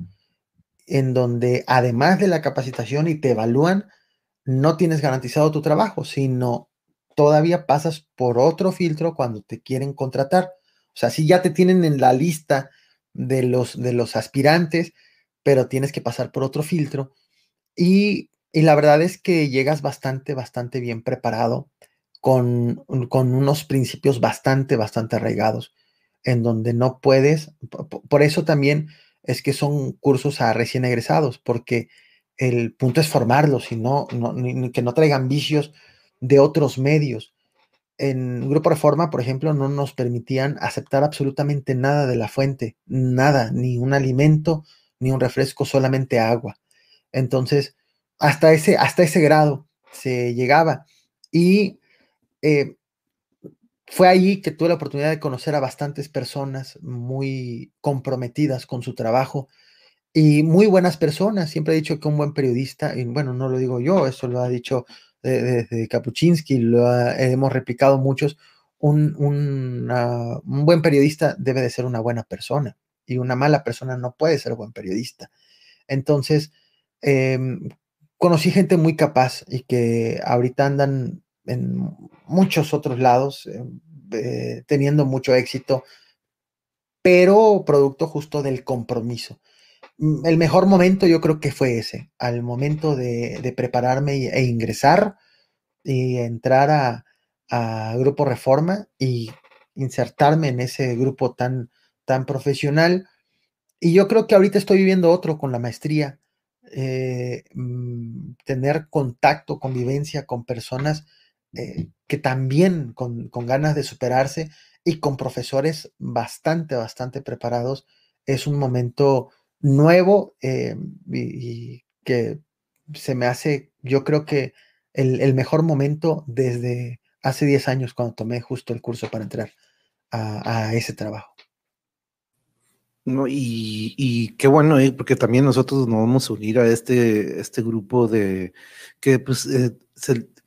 en donde además de la capacitación y te evalúan, no tienes garantizado tu trabajo, sino todavía pasas por otro filtro cuando te quieren contratar. O sea, si ya te tienen en la lista de los, de los aspirantes, pero tienes que pasar por otro filtro. Y, la verdad es que llegas bastante, bastante bien preparado con, con unos principios bastante, bastante arraigados, en donde no puedes, por eso también es que son cursos a recién egresados, porque el punto es formarlos y no, que no traigan vicios de otros medios. En Grupo Reforma, por ejemplo, no nos permitían aceptar absolutamente nada de la fuente, nada, ni un alimento, ni un refresco, solamente agua. Entonces, hasta ese, hasta ese grado se llegaba. Y eh, fue allí que tuve la oportunidad de conocer a bastantes personas muy comprometidas con su trabajo y muy buenas personas. Siempre he dicho que un buen periodista, y bueno, no lo digo yo, eso lo ha dicho desde Kapuczynski, lo hemos replicado muchos, un, un, buen periodista debe de ser una buena persona y una mala persona no puede ser buen periodista. Entonces, em, conocí gente muy capaz y que ahorita andan en muchos otros lados, em, eh, teniendo mucho éxito, pero producto justo del compromiso. Mm, el mejor momento yo creo que fue ese, al momento de, prepararme e ingresar y entrar a, Grupo Reforma y insertarme en ese grupo tan, tan profesional. Y yo creo que ahorita estoy viviendo otro con la maestría, eh, mm, tener contacto, convivencia con personas eh, que también con, con ganas de superarse y con profesores bastante, bastante preparados, es un momento nuevo eh, y, que se me hace, yo creo que el, mejor momento desde hace 10 años cuando tomé justo el curso para entrar a, ese trabajo. No, y, qué bueno, eh, porque también nosotros nos vamos a unir a este, este grupo de que pues eh,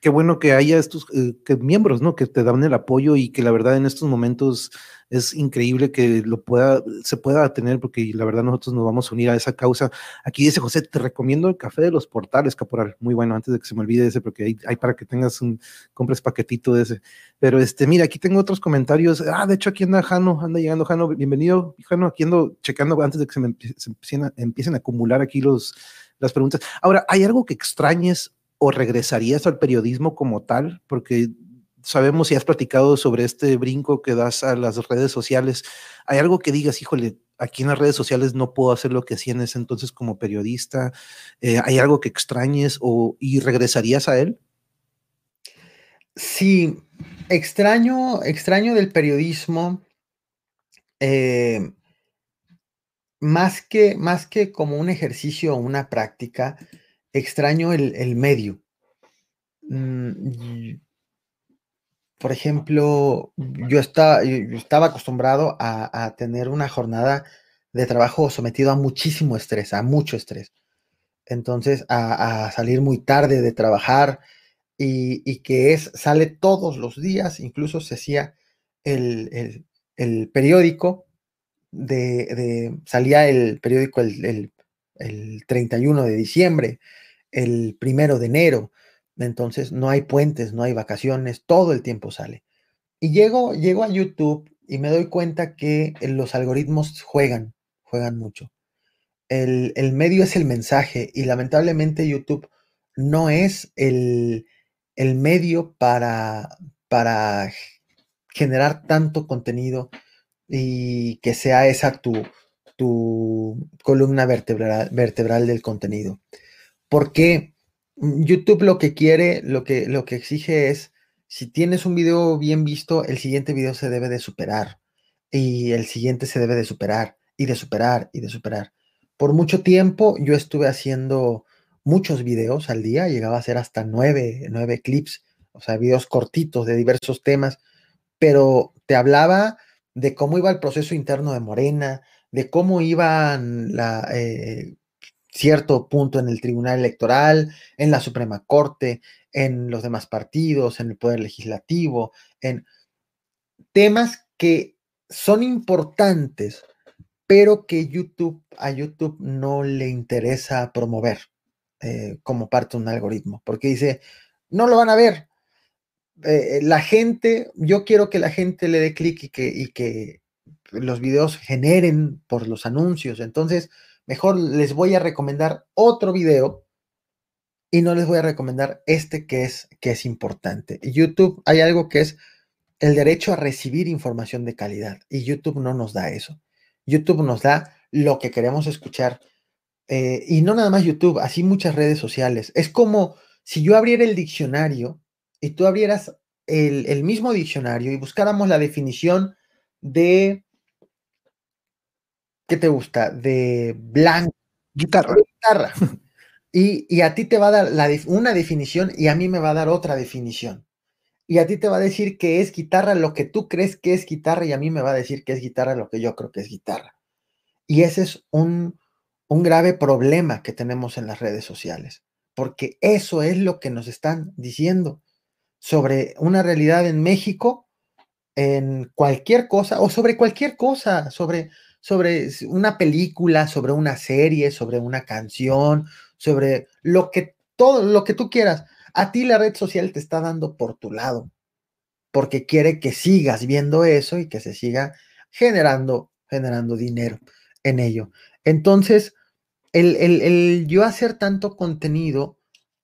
qué bueno que haya estos que miembros, ¿no? Que te dan el apoyo y que la verdad en estos momentos es increíble que lo pueda, se pueda tener, porque la verdad nosotros nos vamos a unir a esa causa. Aquí dice José, te recomiendo el café de los portales, Caporal. Muy bueno, antes de que se me olvide ese, porque hay, para que tengas un, compres paquetito de ese. Pero este, mira, aquí tengo otros comentarios. Ah, de hecho, aquí anda Jano, anda llegando Jano. Bienvenido, Jano, aquí ando checando antes de que se empiecen, a, empiecen a acumular aquí los, las preguntas. Ahora, ¿hay algo que extrañes o regresarías al periodismo como tal? Porque sabemos si has platicado sobre este brinco que das a las redes sociales. ¿Hay algo que digas, híjole, aquí en las redes sociales no puedo hacer lo que hacía en ese entonces como periodista? Eh, ¿Hay algo que extrañes o, y regresarías a él? Sí, extraño, extraño del periodismo. Eh, más, que, más que como un ejercicio o una práctica, extraño el, medio. Mm, por ejemplo, yo, estaba acostumbrado a, tener una jornada de trabajo sometido a muchísimo estrés, a mucho estrés. Entonces, a, salir muy tarde de trabajar y, que es, sale todos los días, incluso se hacía el, periódico, de, salía el periódico el, el 31 de diciembre, el primero de enero, entonces no hay puentes, no hay vacaciones, todo el tiempo sale. Y llego, llego a YouTube y me doy cuenta que los algoritmos juegan, juegan mucho. El, medio es el mensaje y lamentablemente YouTube no es el, medio para, para generar tanto contenido y que sea esa tu, tu columna vertebral, vertebral del contenido. Porque YouTube lo que quiere, lo que, lo que exige es, si tienes un video bien visto, el siguiente video se debe de superar y el siguiente se debe de superar y de superar y de superar. Por mucho tiempo yo estuve haciendo muchos videos al día, llegaba a hacer hasta nueve, nueve clips, o sea, videos cortitos de diversos temas, pero te hablaba de cómo iba el proceso interno de Morena, de cómo iban la, eh, cierto punto en el Tribunal Electoral, en la Suprema Corte, en los demás partidos, en el Poder Legislativo, en temas que son importantes, pero que YouTube, a YouTube no le interesa promover eh, como parte de un algoritmo, porque dice, no lo van a ver. Eh, la gente, yo quiero que la gente le dé clic y que, y que los videos generen por los anuncios. Entonces, mejor les voy a recomendar otro video y no les voy a recomendar este que es, que es importante. YouTube hay algo que es el derecho a recibir información de calidad y YouTube no nos da eso. YouTube nos da lo que queremos escuchar eh, y no nada más YouTube, así muchas redes sociales. Es como si yo abriera el diccionario y tú abrieras el, el mismo diccionario y buscáramos la definición de ¿qué te gusta? De blanco. Guitarra. Guitarra. Y, a ti te va a dar una definición y a mí me va a dar otra definición. Y a ti te va a decir que es guitarra lo que tú crees que es guitarra y a mí me va a decir que es guitarra lo que yo creo que es guitarra. Y ese es un, un grave problema que tenemos en las redes sociales, porque eso es lo que nos están diciendo sobre una realidad en México, en cualquier cosa, o sobre cualquier cosa, sobre sobre una película, sobre una serie, sobre una canción, sobre lo que todo lo que tú quieras. A ti la red social te está dando por tu lado, porque quiere que sigas viendo eso y que se siga generando, generando dinero en ello. Entonces, el, el yo hacer tanto contenido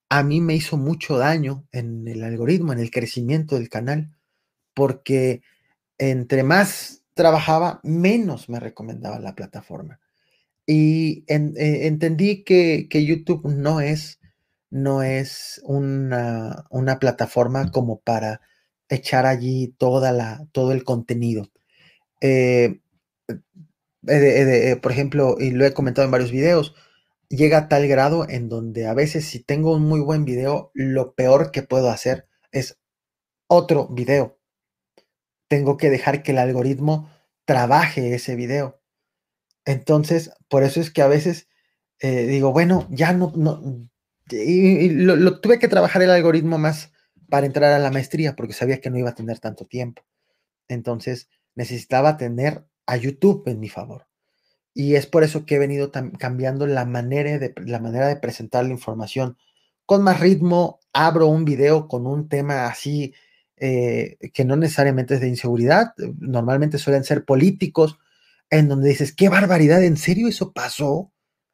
a mí me hizo mucho daño en el algoritmo, en el crecimiento del canal, porque entre más trabajaba, menos me recomendaba la plataforma. Y eh, entendí que, YouTube no es, no es una, plataforma como para echar allí toda la, todo el contenido. Eh, eh, por ejemplo, y lo he comentado en varios videos, llega a tal grado en donde a veces si tengo un muy buen video, lo peor que puedo hacer es otro video tengo que dejar que el algoritmo trabaje ese video. Entonces, por eso es que a veces eh, digo, bueno, ya no, y, lo, tuve que trabajar el algoritmo más para entrar a la maestría porque sabía que no iba a tener tanto tiempo. Entonces, necesitaba tener a YouTube en mi favor. Y es por eso que he venido cambiando la manera, de, la manera de presentar la información. Con más ritmo, abro un video con un tema así eh, que no necesariamente es de inseguridad, normalmente suelen ser políticos, en donde dices, qué barbaridad, ¿en serio eso pasó?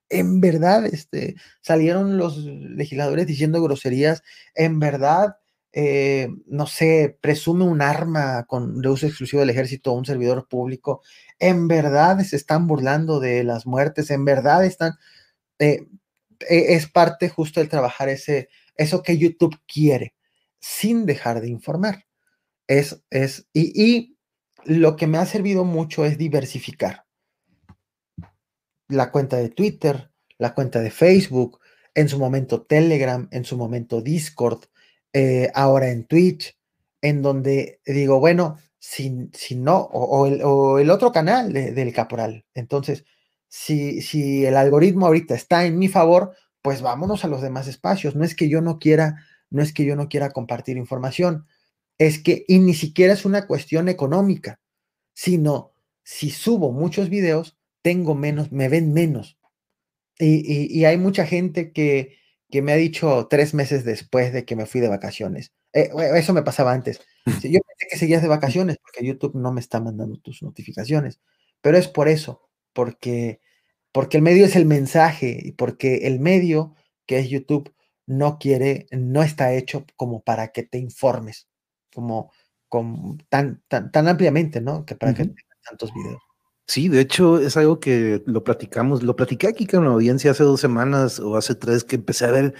En verdad, este, salieron los legisladores diciendo groserías, en verdad, eh, no sé, presume un arma con, de uso exclusivo del ejército a un servidor público, en verdad se están burlando de las muertes, en verdad están, eh, e, es parte justo del trabajar ese, eso que YouTube quiere, sin dejar de informar. Es, es, y, lo que me ha servido mucho es diversificar. La cuenta de Twitter, la cuenta de Facebook, en su momento Telegram, en su momento Discord, eh, ahora en Twitch, en donde digo, bueno, si, si no, o, el, otro canal del Caporal. Entonces, si, si el algoritmo ahorita está en mi favor, pues vámonos a los demás espacios. No es que yo no quiera no es que yo no quiera compartir información, es que, y ni siquiera es una cuestión económica, sino si subo muchos videos, tengo menos, me ven menos. Y, hay mucha gente que, que, me ha dicho tres meses después de que me fui de vacaciones. Eh, eso me pasaba antes. (laughs) Yo pensé que seguías de vacaciones porque YouTube no me está mandando tus notificaciones, pero es por eso, porque, porque el medio es el mensaje y porque el medio, que es YouTube, no quiere, no está hecho como para que te informes, como, tan, tan, ampliamente, ¿no? Que para que tengas tantos videos. Sí, de hecho es algo que lo platicamos, lo platiqué aquí con la audiencia hace dos semanas o hace tres que empecé a ver,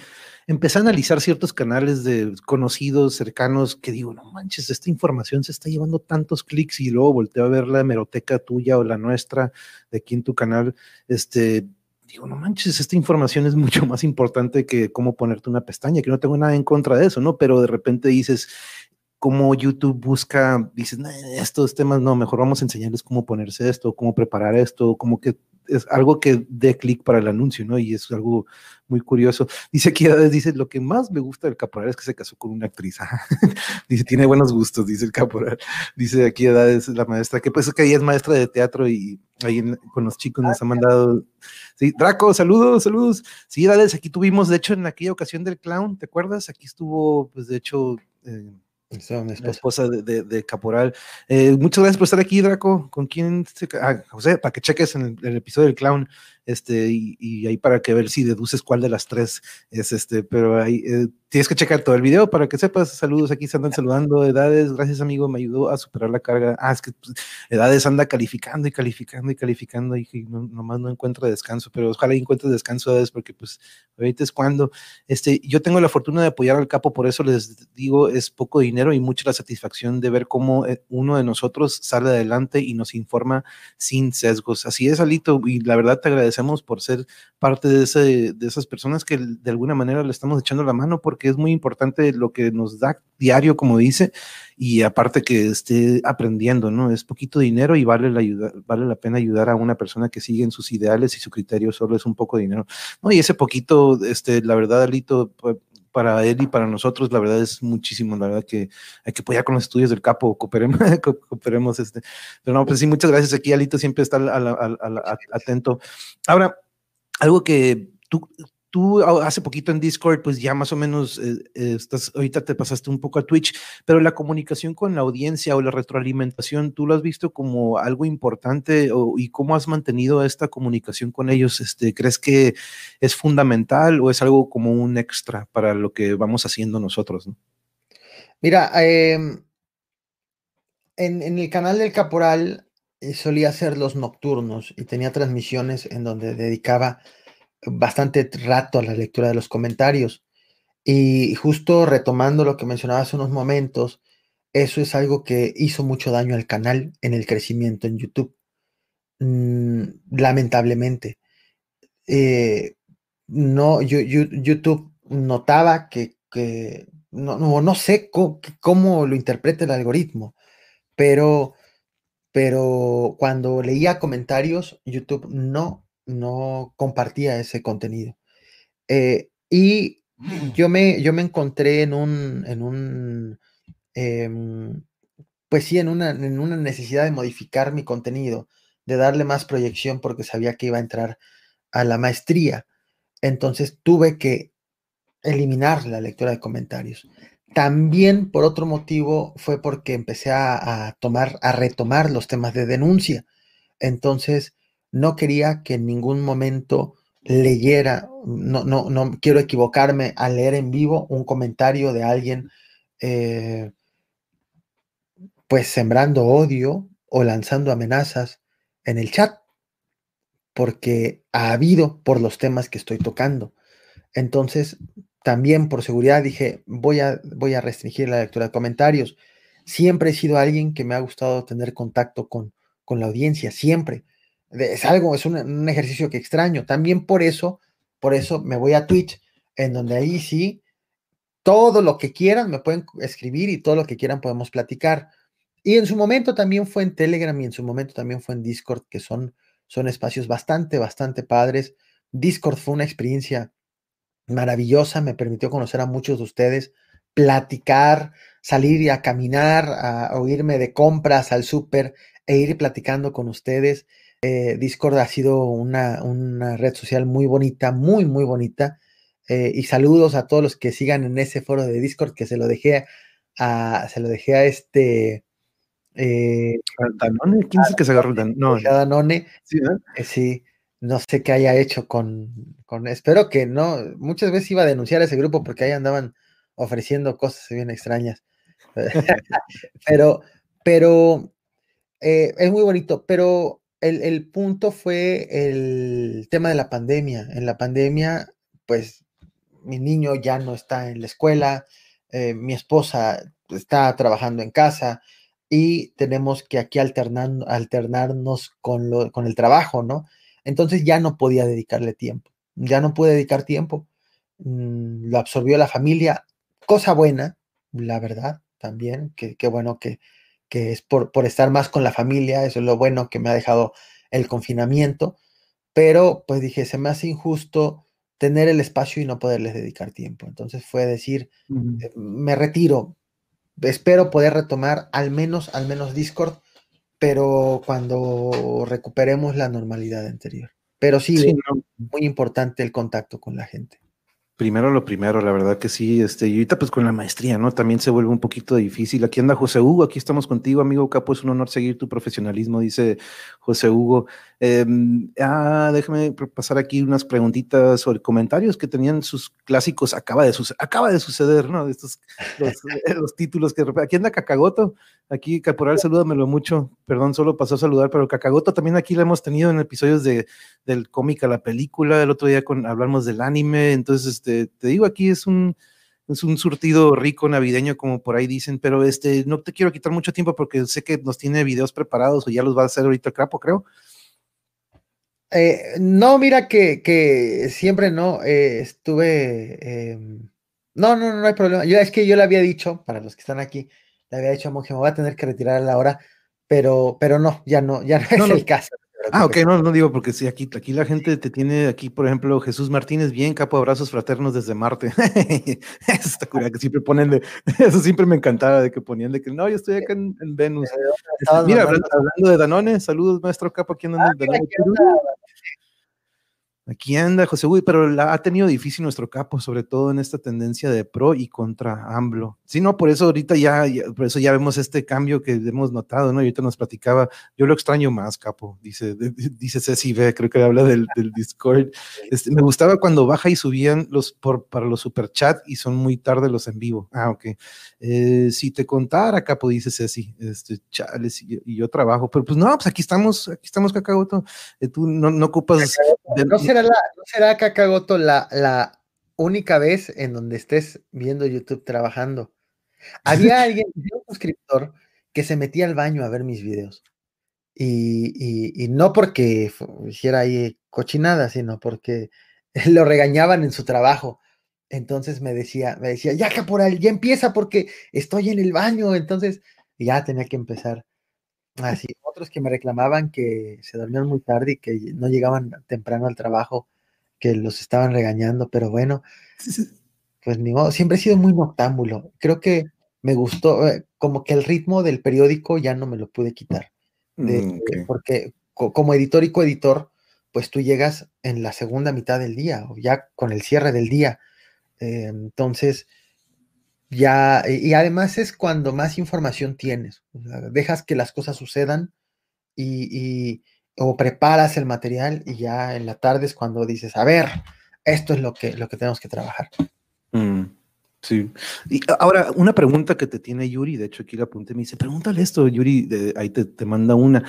empecé a analizar ciertos canales de conocidos, cercanos, que digo, no manches, esta información se está llevando tantos clics y luego volteo a ver la hemeroteca tuya o la nuestra de aquí en tu canal, este, digo, no manches, esta información es mucho más importante que cómo ponerte una pestaña, que no tengo nada en contra de eso, ¿no? Pero de repente dices, cómo YouTube busca, dices, estos temas no, mejor vamos a enseñarles cómo ponerse esto, cómo preparar esto, como que es algo que dé clic para el anuncio, ¿no? Y es algo muy curioso. Dice aquí, dice, lo que más me gusta del caporal es que se casó con una actriz. (laughs) dice, tiene buenos gustos, dice el caporal. Dice aquí, Edades, la maestra, que pues es que ella es maestra de teatro y ahí con los chicos nos ha mandado. Sí, Draco, saludos, saludos. Sí, Edades, aquí tuvimos, de hecho, en aquella ocasión del clown, ¿te acuerdas? Aquí estuvo, pues de hecho, eh, la esposa de, de, Caporal. Eh, muchas gracias por estar aquí, Draco. ¿Con quién? Ah, José, para que cheques en el, episodio del clown, este, y, ahí para que ver si deduces cuál de las tres es este, pero ahí eh, tienes que checar todo el video para que sepas. Saludos, aquí se andan saludando. Edades, gracias, amigo, me ayudó a superar la carga. Ah, es que pues, Edades anda calificando y calificando y calificando y no, nomás no encuentra descanso, pero ojalá encuentre descanso, Edades, porque pues ahorita es cuando. Este, yo tengo la fortuna de apoyar al capo, por eso les digo, es poco dinero y mucha la satisfacción de ver cómo eh, uno de nosotros sale adelante y nos informa sin sesgos. Así es, Alito, y la verdad te agradecemos por ser parte de, ese, de esas personas que de alguna manera le estamos echando la mano, porque es muy importante lo que nos da diario, como dice, y aparte que esté aprendiendo, ¿no? Es poquito dinero y vale la, ayuda, vale la pena ayudar a una persona que sigue en sus ideales y su criterio solo es un poco de dinero. No, y ese poquito, este, la verdad, Alito, para él y para nosotros, la verdad es muchísimo, la verdad que hay que apoyar con los estudios del capo, cooperemos, (laughs) cooperemos este. Pero no, pues sí, muchas gracias aquí, Alito, siempre está atento. Ahora, algo que tú, tú hace poquito en Discord, pues ya más o menos eh, eh, estás, ahorita te pasaste un poco a Twitch, pero la comunicación con la audiencia o la retroalimentación, ¿tú lo has visto como algo importante y cómo has mantenido esta comunicación con ellos? Este, ¿Crees que es fundamental o es algo como un extra para lo que vamos haciendo nosotros? Mira, em, en, en, el canal del Caporal eh, solía hacer los nocturnos y tenía transmisiones en donde dedicaba bastante rato a la lectura de los comentarios. Y justo retomando lo que mencionaba hace unos momentos, eso es algo que hizo mucho daño al canal en el crecimiento en YouTube. Mm, lamentablemente. Eh, no, yo, YouTube notaba que, no, no, sé cómo, lo interpreta el algoritmo, pero, pero cuando leía comentarios, YouTube no no compartía ese contenido. Eh, y mm. yo me, yo me encontré en un, en un em, pues sí, en una, en una necesidad de modificar mi contenido, de darle más proyección porque sabía que iba a entrar a la maestría. Entonces tuve que eliminar la lectura de comentarios. También por otro motivo fue porque empecé a, a tomar, a retomar los temas de denuncia. Entonces, no quería que en ningún momento leyera, no, no, no quiero equivocarme al leer en vivo un comentario de alguien, eh, pues sembrando odio o lanzando amenazas en el chat, porque ha habido por los temas que estoy tocando. Entonces, también por seguridad dije, voy a, voy a restringir la lectura de comentarios. Siempre he sido alguien que me ha gustado tener contacto con, con la audiencia, siempre es algo, es un, ejercicio que extraño. También por eso, por eso me voy a Twitch, en donde ahí sí, todo lo que quieran me pueden escribir y todo lo que quieran podemos platicar. Y en su momento también fue en Telegram y en su momento también fue en Discord, que son, son espacios bastante, bastante padres. Discord fue una experiencia maravillosa, me permitió conocer a muchos de ustedes, platicar, salir y a caminar, a, oírme de compras al súper e ir platicando con ustedes. Eh, Discord ha sido una, red social muy bonita, muy, muy bonita. Eh, y saludos a todos los que sigan en ese foro de Discord que se lo dejé a, se lo dejé a este. Eh, ¿Danone? ¿Quién es el que se agarró el No, a Danone. Sí, sí. no sé qué haya hecho con, con, espero que no, muchas veces iba a denunciar a ese grupo porque ahí andaban ofreciendo cosas bien extrañas. (laughs) pero, pero eh, es muy bonito, pero el, el, punto fue el tema de la pandemia. En la pandemia, pues mi niño ya no está en la escuela, eh, mi esposa está trabajando en casa y tenemos que aquí alternarnos con, lo, con el trabajo, ¿no? Entonces ya no podía dedicarle tiempo, ya no pude dedicar tiempo. Mm, lo absorbió la familia, cosa buena, la verdad, también, que, bueno que, que es por, por, estar más con la familia, eso es lo bueno que me ha dejado el confinamiento, pero pues dije, se me hace injusto tener el espacio y no poderles dedicar tiempo. Entonces fue decir, eh, me retiro, espero poder retomar al menos, al menos Discord, pero cuando recuperemos la normalidad anterior. Pero sí, sí muy importante el contacto con la gente. Primero lo primero, la verdad que sí, este, y ahorita pues con la maestría, ¿no? También se vuelve un poquito difícil. Aquí anda José Hugo, aquí estamos contigo, amigo Capo, es un honor seguir tu profesionalismo, dice José Hugo. Em, ah, déjame pasar aquí unas preguntitas o comentarios que tenían sus clásicos, acaba de, suceder, acaba de suceder, ¿no? Estos, los, (laughs) los títulos que... Aquí anda Cacagoto, Aquí, Caporal, salúdamelo mucho. Perdón, solo pasó a saludar, pero Cacagoto también aquí lo hemos tenido en episodios de, del cómic a la película. El otro día con, hablamos del anime. Entonces, este, te digo, aquí es un, es un surtido rico navideño, como por ahí dicen, pero este, no te quiero quitar mucho tiempo porque sé que nos tiene videos preparados o ya los va a hacer ahorita Crapo, creo. Eh, no, mira que, que siempre no, eh, estuve... Em, no, no, no hay problema. Yo, es que yo le había dicho, para los que están aquí, le había dicho a Monje, me voy a tener que retirar a la hora, pero, pero no, ya no, ya no es el caso. Ah, ok, no, no digo porque sí, aquí, aquí la gente te tiene, aquí por ejemplo Jesús Martínez, bien, capo, abrazos fraternos desde Marte. (laughs) está curioso, que siempre ponen de, (laughs) eso siempre me encantaba de que ponían de que no, yo estoy acá en, Venus. Este, mira, hablando, de Danone, saludos maestro capo, aquí en ah, Danone. Aquí anda José Uy, pero la ha tenido difícil nuestro capo, sobre todo en esta tendencia de pro y contra AMLO. Sí, no, por eso ahorita ya, por eso ya vemos este cambio que hemos notado, ¿no? Y ahorita nos platicaba, yo lo extraño más, capo, dice, dice Ceci B, creo que habla del, del Discord. (laughs) Este, me gustaba cuando baja y subían los por, para los superchat y son muy tarde los en vivo. Ah, ok. Eh, si te contara, capo, dice Ceci, este, chales, y, yo trabajo, pero pues no, pues aquí estamos, aquí estamos, Cacagoto. Eh, tú no, no ocupas. no será, la, no será Cacagoto la, la única vez en donde estés viendo YouTube trabajando. Había (laughs) alguien, un suscriptor, que se metía al baño a ver mis videos. Y, y, no porque hiciera ahí cochinada, sino porque (laughs) lo regañaban en su trabajo. Entonces me decía, me decía, ya caporal, ya empieza porque estoy en el baño. Entonces ya tenía que empezar. Así, otros que me reclamaban que se dormían muy tarde y que no llegaban temprano al trabajo, que los estaban regañando, pero bueno, (laughs) pues ni modo, siempre he sido muy noctámbulo. Creo que me gustó, eh, como que el ritmo del periódico ya no me lo pude quitar. Mm, porque como editor y coeditor, pues tú llegas en la segunda mitad del día o ya con el cierre del día. Eh, entonces, ya, y además es cuando más información tienes. dejas que las cosas sucedan y, o preparas el material y ya en la tarde es cuando dices, a ver, esto es lo que, lo que tenemos que trabajar. Mm, sí. Y ahora, una pregunta que te tiene Yuri, de hecho aquí la apunté, me dice, pregúntale esto, Yuri, ahí te, te, manda una.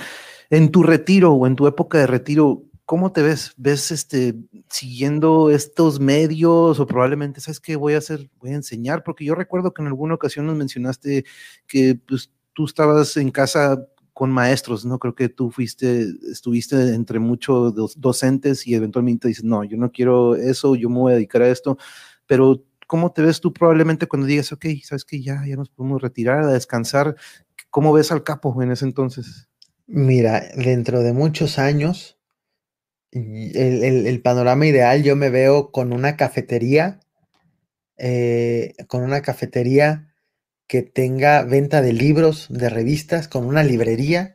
En tu retiro o en tu época de retiro, ¿cómo te ves? ¿Ves este, siguiendo estos medios o probablemente, sabes qué voy a hacer? Voy a enseñar, porque yo recuerdo que en alguna ocasión nos mencionaste que pues, tú estabas en casa con maestros, ¿no? Creo que tú fuiste, estuviste entre muchos docentes y eventualmente dices, no, yo no quiero eso, yo me voy a dedicar a esto, pero ¿cómo te ves tú probablemente cuando digas, ok, sabes que ya, ya nos podemos retirar a descansar? ¿Cómo ves al capo en ese entonces? Mira, dentro de muchos años, el, panorama ideal yo me veo con una cafetería, eh, con una cafetería que tenga venta de libros, de revistas, con una librería,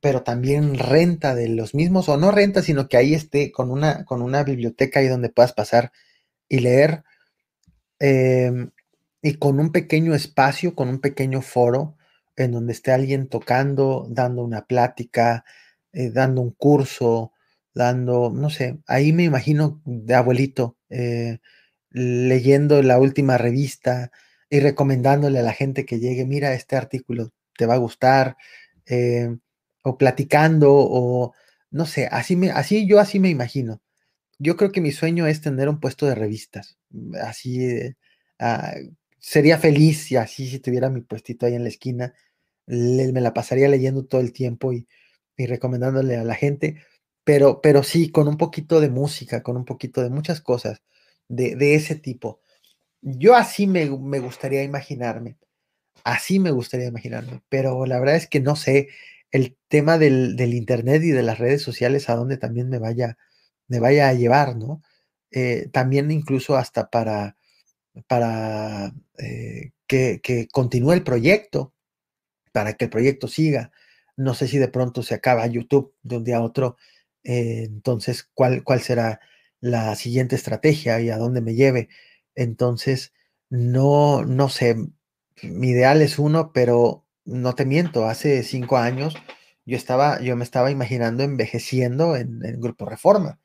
pero también renta de los mismos, o no renta, sino que ahí esté con una, con una biblioteca ahí donde puedas pasar y leer, em, y con un pequeño espacio, con un pequeño foro, en donde esté alguien tocando, dando una plática, eh, dando un curso, dando, no sé, ahí me imagino de abuelito, eh, leyendo la última revista y recomendándole a la gente que llegue, mira, este artículo te va a gustar, eh, o platicando, o no sé, así, me, así yo así me imagino. Yo creo que mi sueño es tener un puesto de revistas, así, eh, ah, sería feliz si así, si tuviera mi puestito ahí en la esquina, me la pasaría leyendo todo el tiempo y, y recomendándole a la gente pero, pero sí, con un poquito de música, con un poquito de muchas cosas de, de ese tipo. Yo así me, me, gustaría imaginarme, así me gustaría imaginarme, pero la verdad es que no sé el tema del, del Internet y de las redes sociales a dónde también me vaya, me vaya a llevar, ¿no? Eh, también incluso hasta para, para eh, que, que continúe el proyecto, para que el proyecto siga. No sé si de pronto se acaba YouTube de un día a otro eh, entonces, ¿cuál, ¿cuál será la siguiente estrategia y a dónde me lleve? Entonces, no, no sé, mi ideal es uno, pero no te miento, hace cinco años yo estaba, yo me estaba imaginando envejeciendo en, en Grupo Reforma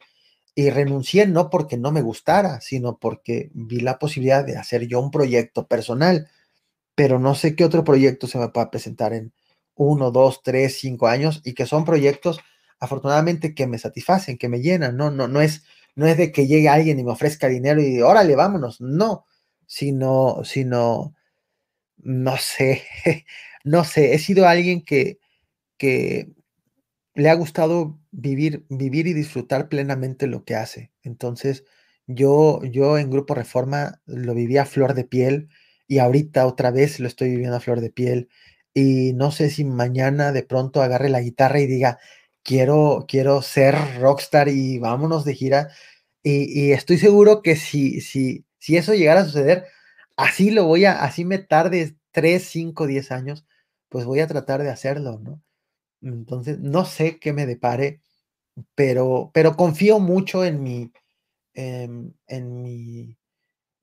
y renuncié no porque no me gustara, sino porque vi la posibilidad de hacer yo un proyecto personal, pero no sé qué otro proyecto se me pueda presentar en uno, dos, tres, cinco años y que son proyectos afortunadamente que me satisfacen, que me llenan, no, no, no es, no es de que llegue alguien y me ofrezca dinero y órale, vámonos, no, sino, sino, no sé, (laughs) no sé, he sido alguien que, que le ha gustado vivir, vivir y disfrutar plenamente lo que hace. Entonces, yo, yo en Grupo Reforma lo vivía a flor de piel y ahorita otra vez lo estoy viviendo a flor de piel. Y no sé si mañana de pronto agarre la guitarra y diga, quiero, quiero ser rockstar y vámonos de gira. Y, estoy seguro que si, si, si eso llegara a suceder, así lo voy a, así me tarde 3, 5, 10 años, pues voy a tratar de hacerlo, ¿no? Entonces, no sé qué me depare, pero, pero confío mucho en mi, en, en mi,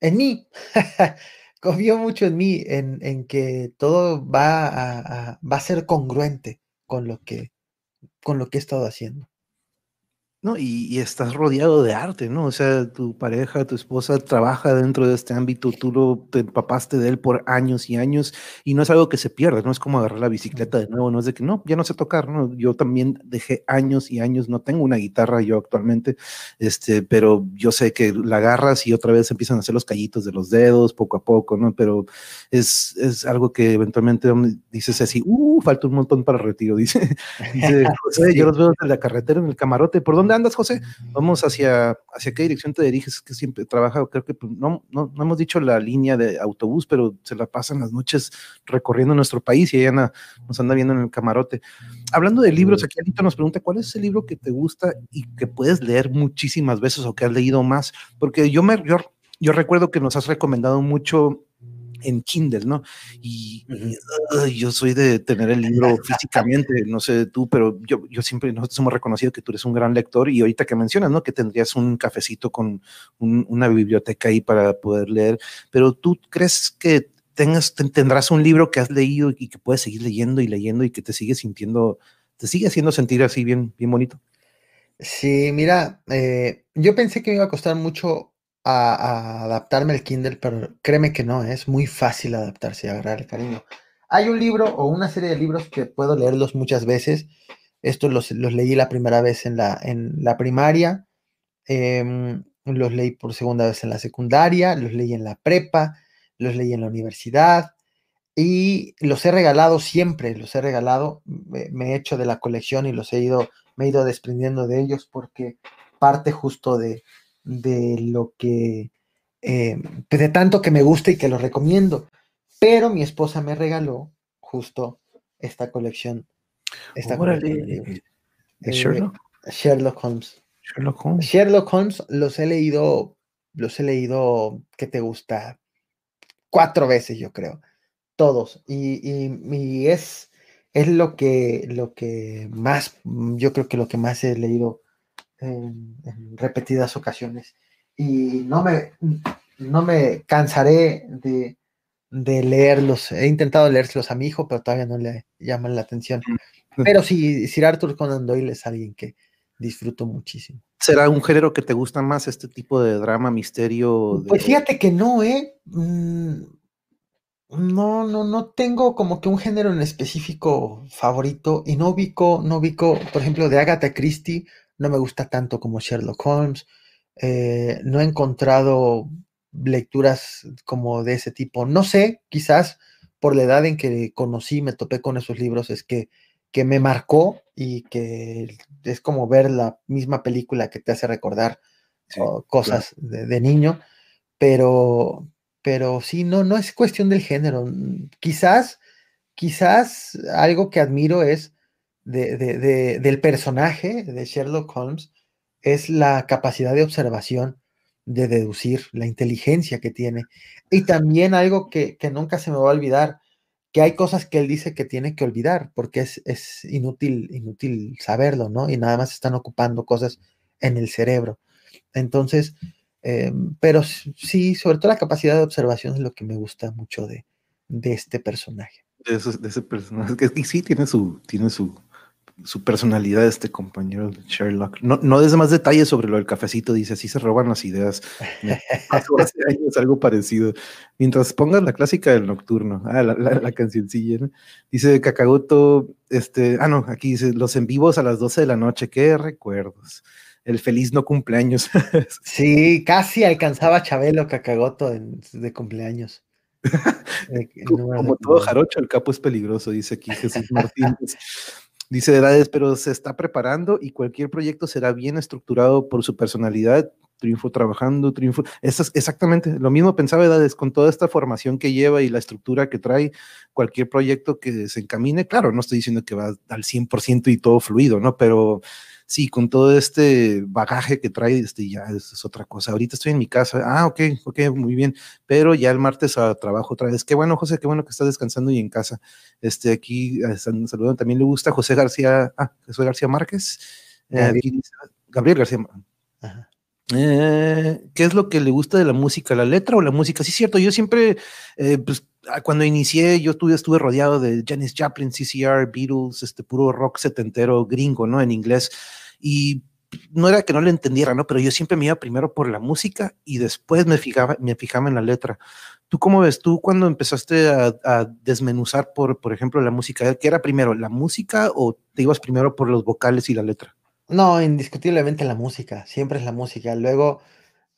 en mí. (laughs) confío mucho en mí, en, en que todo va a, va a ser congruente con lo que, con lo que he estado haciendo. No, y, estás rodeado de arte, ¿no? O sea, tu pareja, tu esposa trabaja dentro de este ámbito, tú lo, te empapaste de él por años y años, y no es algo que se pierda, no es como agarrar la bicicleta de nuevo, no es de que no, ya no sé tocar, ¿no? Yo también dejé años y años, no tengo una guitarra yo actualmente, este, pero yo sé que la agarras y otra vez empiezan a hacer los callitos de los dedos poco a poco, ¿no? Pero es, es algo que eventualmente dices así, uh, falta un montón para el retiro, (laughs) dice, dice (laughs) José, yo los veo en la carretera, en el camarote, ¿por dónde andas, José? Vamos hacia, hacia qué dirección te diriges, que siempre trabaja, creo que pues, no, no, no, hemos dicho la línea de autobús, pero se la pasan las noches recorriendo nuestro país y ella nos anda viendo en el camarote. Hablando de libros, aquí Alito nos pregunta, ¿cuál es el libro que te gusta y que puedes leer muchísimas veces o que has leído más? Porque yo me, yo, yo recuerdo que nos has recomendado mucho en Kindle, ¿no? Y, yo soy de tener el libro físicamente, no sé tú, pero yo, yo siempre, nosotros hemos reconocido que tú eres un gran lector y ahorita que mencionas, ¿no? Que tendrías un cafecito con una biblioteca ahí para poder leer, pero tú crees que tengas, tendrás un libro que has leído y que puedes seguir leyendo y leyendo y que te sigue sintiendo, te sigue haciendo sentir así bien, bien bonito. Sí, mira, eh, yo pensé que me iba a costar mucho a, adaptarme al Kindle, pero créeme que no, es muy fácil adaptarse y agarrar el cariño. Hay un libro o una serie de libros que puedo leerlos muchas veces. Estos los, leí la primera vez en la, en la primaria, em, los leí por segunda vez en la secundaria, los leí en la prepa, los leí en la universidad y los he regalado siempre, los he regalado, me he hecho de la colección y los he ido, me he ido desprendiendo de ellos porque parte justo de, de lo que, eh, pues, de tanto que me gusta y que lo recomiendo. Pero mi esposa me regaló justo esta colección. Esta de, eh, Sherlock. Sherlock Holmes. Sherlock Holmes. Sherlock Holmes los he leído, los he leído, ¿qué te gusta? Cuatro veces, yo creo. Todos. Y, y, es, es lo que, lo que más, yo creo que lo que más he leído en, repetidas ocasiones. Y no me, no me cansaré de, de leerlos. He intentado leérselos a mi hijo, pero todavía no le llaman la atención. Mm. Pero sí, Sir Arthur Conan Doyle es alguien que disfruto muchísimo. ¿Será un género que te gusta más este tipo de drama, misterio? Pues fíjate que no, ¿eh? Mm, no, no, no tengo como que un género en específico favorito y no ubico, no ubico, por ejemplo, de Agatha Christie, no me gusta tanto como Sherlock Holmes. Eh, no he encontrado lecturas como de ese tipo. No sé, quizás por la edad en que conocí, me topé con esos libros, es que, que me marcó y que es como ver la misma película que te hace recordar cosas de, niño, pero, pero sí, no, no es cuestión del género. Quizás, quizás algo que admiro es del personaje de Sherlock Holmes, es la capacidad de observación, de deducir, la inteligencia que tiene. Y también algo que, nunca se me va a olvidar, que hay cosas que él dice que tiene que olvidar, porque es, es inútil, inútil saberlo, ¿no? Y nada más están ocupando cosas en el cerebro. Entonces, eh, pero sí, sobre todo la capacidad de observación es lo que me gusta mucho de, este personaje. De, de ese personaje, que sí tiene su, tiene su, su personalidad de este compañero de Sherlock. No, no des más detalles sobre lo del cafecito, dice, así se roban las ideas. (laughs) hace años algo parecido. Mientras pongas la clásica del nocturno, ah, la, la, cancioncilla, ¿no? Dice Kakagoto, este, ah, no, aquí dice, los en vivos a las 12 de la noche, qué recuerdos. El feliz no cumpleaños. (laughs) sí, casi alcanzaba Chabelo Kakagoto de cumpleaños. (laughs) como, todo jarocho, el capo es peligroso, dice aquí Jesús Martínez. Dice Edades, pero se está preparando y cualquier proyecto será bien estructurado por su personalidad. Triunfo trabajando, triunfo. Exactamente lo mismo pensaba Edades, con toda esta formación que lleva y la estructura que trae, cualquier proyecto que se encamine, claro, no estoy diciendo que va al 100% y todo fluido, ¿no? Pero sí, con todo este bagaje que trae, este, ya es, otra cosa. Ahorita estoy en mi casa, ah, ok, ok, muy bien, pero ya el martes a trabajo otra vez. Qué bueno, José, qué bueno que estás descansando y en casa. Este, aquí, eh, saludando, también le gusta José García, ah, José García Márquez. Eh, Gabriel. García. Eh, ¿Qué es lo que le gusta de la música? ¿La letra o la música? Sí, cierto, yo siempre, pues, ah, cuando inicié, yo estuve, estuve rodeado de Janis Joplin, CCR, Beatles, este puro rock setentero gringo, ¿no? En inglés. Y no era que no le entendiera, ¿no? Pero yo siempre me iba primero por la música y después me fijaba, me fijaba en la letra. ¿Tú cómo ves? ¿Tú cuando empezaste a, desmenuzar por, por ejemplo, la música? ¿Qué era primero, la música o te ibas primero por los vocales y la letra? No, indiscutiblemente la música, siempre es la música. Luego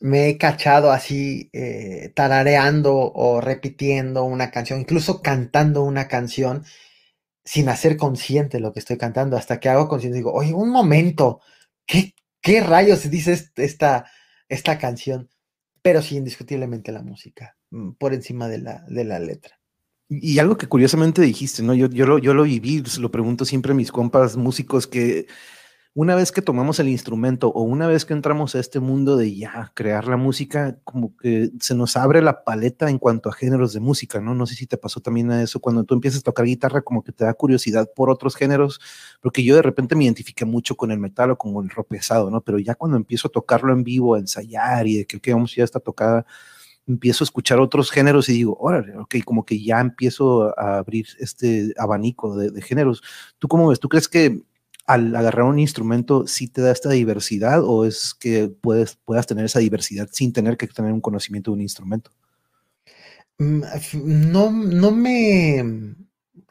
me he cachado así eh, tarareando o repitiendo una canción, incluso cantando una canción sin hacer consciente lo que estoy cantando, hasta que hago consciente digo, oye, un momento, ¿qué, qué rayos dice esta, esta canción? Pero sí, indiscutiblemente la música, mm, por encima de la, de la letra. Y algo que curiosamente dijiste, ¿no? Yo, yo, lo, yo lo viví, lo pregunto siempre a mis compas músicos que una vez que tomamos el instrumento o una vez que entramos a este mundo de ya crear la música, como que se nos abre la paleta en cuanto a géneros de música, ¿no? No sé si te pasó también a eso, cuando tú empiezas a tocar guitarra, como que te da curiosidad por otros géneros, porque yo de repente me identifiqué mucho con el metal o con el rock pesado, ¿no? Pero ya cuando empiezo a tocarlo en vivo, a ensayar y de que, ok, vamos, ya está tocada, empiezo a escuchar otros géneros y digo, órale, ok, como que ya empiezo a abrir este abanico de, de géneros. ¿Tú cómo ves? ¿Tú crees que al agarrar un instrumento sí te da esta diversidad o es que puedes, puedas tener esa diversidad sin tener que tener un conocimiento de un instrumento? Mm, no, no me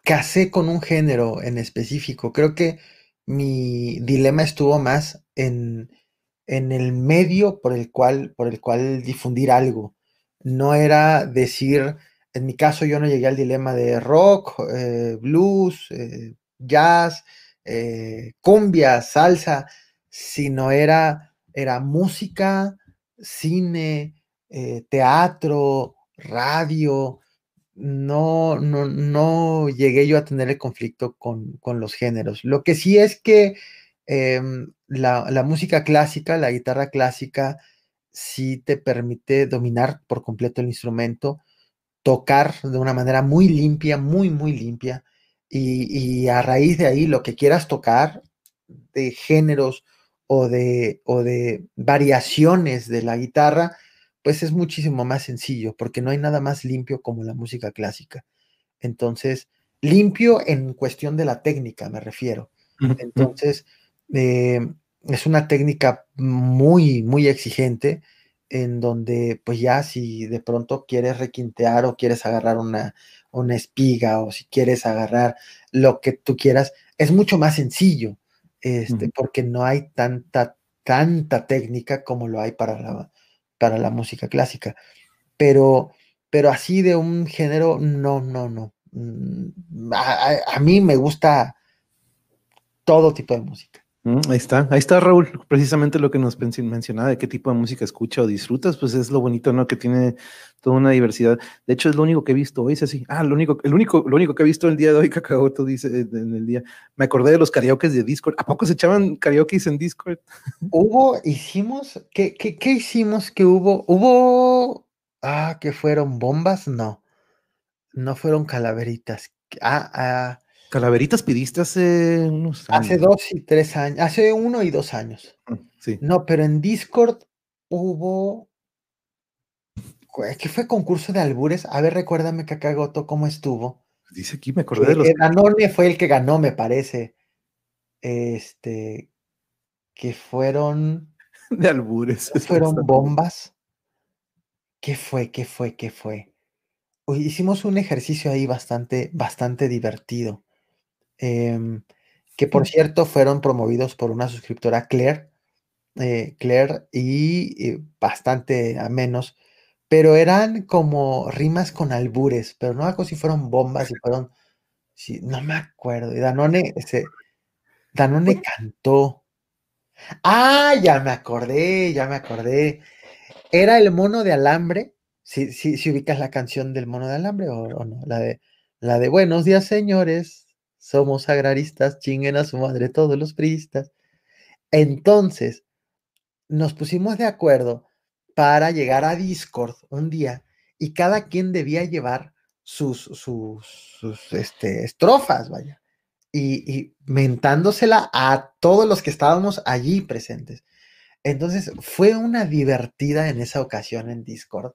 casé con un género en específico. Creo que mi dilema estuvo más en, el medio por el, cual, por el cual difundir algo. No era decir, en mi caso yo no llegué al dilema de rock, eh, blues, eh, jazz, eh, cumbia, salsa, sino era, era música, cine, eh, teatro, radio. No, no, no llegué yo a tener el conflicto con, los géneros. Lo que sí es que em, la, la, música clásica, la guitarra clásica, sí te permite dominar por completo el instrumento, tocar de una manera muy limpia, muy, muy limpia y, a raíz de ahí lo que quieras tocar de géneros o de, o de variaciones de la guitarra, pues es muchísimo más sencillo, porque no hay nada más limpio como la música clásica. Entonces, limpio en cuestión de la técnica, me refiero. Entonces, eh, es una técnica muy, muy exigente en donde pues ya si de pronto quieres requintear o quieres agarrar una, una espiga o si quieres agarrar lo que tú quieras, es mucho más sencillo, este, porque no hay tanta, tanta técnica como lo hay para la, para la música clásica. Pero, pero así de un género, no, no, no. Mm, a mí me gusta todo tipo de música. Mm, ahí está, ahí está Raúl, precisamente lo que nos mencionaba de qué tipo de música escucha o disfrutas, pues es lo bonito, ¿no? Que tiene toda una diversidad. De hecho, es lo único que he visto hoy, es así. Ah, lo único, el único, lo único que he visto el día de hoy, Kakaoto dice en el día. Me acordé de los karaoke de Discord. ¿A poco se echaban karaoke en Discord? Hubo, hicimos, ¿qué, qué, qué hicimos que hubo? Hubo, ah, que fueron bombas, no, no fueron calaveritas. Ah, ah Calaveritas pidiste hace unos años. Hace dos y tres años, hace uno y dos años. Mm, sí. No, pero en Discord hubo. ¿Qué fue concurso de albures? A ver, recuérdame, Kakagoto, cómo estuvo. Dice aquí, me acordé de los. Danone fue el que ganó, me parece. Este. Que fueron. (laughs) De albures. Fueron bombas. ¿Qué fue? ¿Qué fue? ¿Qué fue? hicimos un ejercicio ahí bastante, bastante divertido. Em, que por cierto fueron promovidos por una suscriptora Claire, eh, Claire y, bastante a menos, pero eran como rimas con albures, pero no algo si fueron bombas y (laughs) fueron, sí, no me acuerdo, y Danone, ese, Danone cantó. Ah, ya me acordé, ya me acordé. Era el mono de alambre. Si, si, ubicas la canción del mono de alambre o, o no, la de la de Buenos días, señores somos agraristas, chinguen a su madre todos los priistas. Entonces, nos pusimos de acuerdo para llegar a Discord un día y cada quien debía llevar sus, sus, este, estrofas, vaya, y, y mentándosela a todos los que estábamos allí presentes. Entonces, fue una divertida en esa ocasión en Discord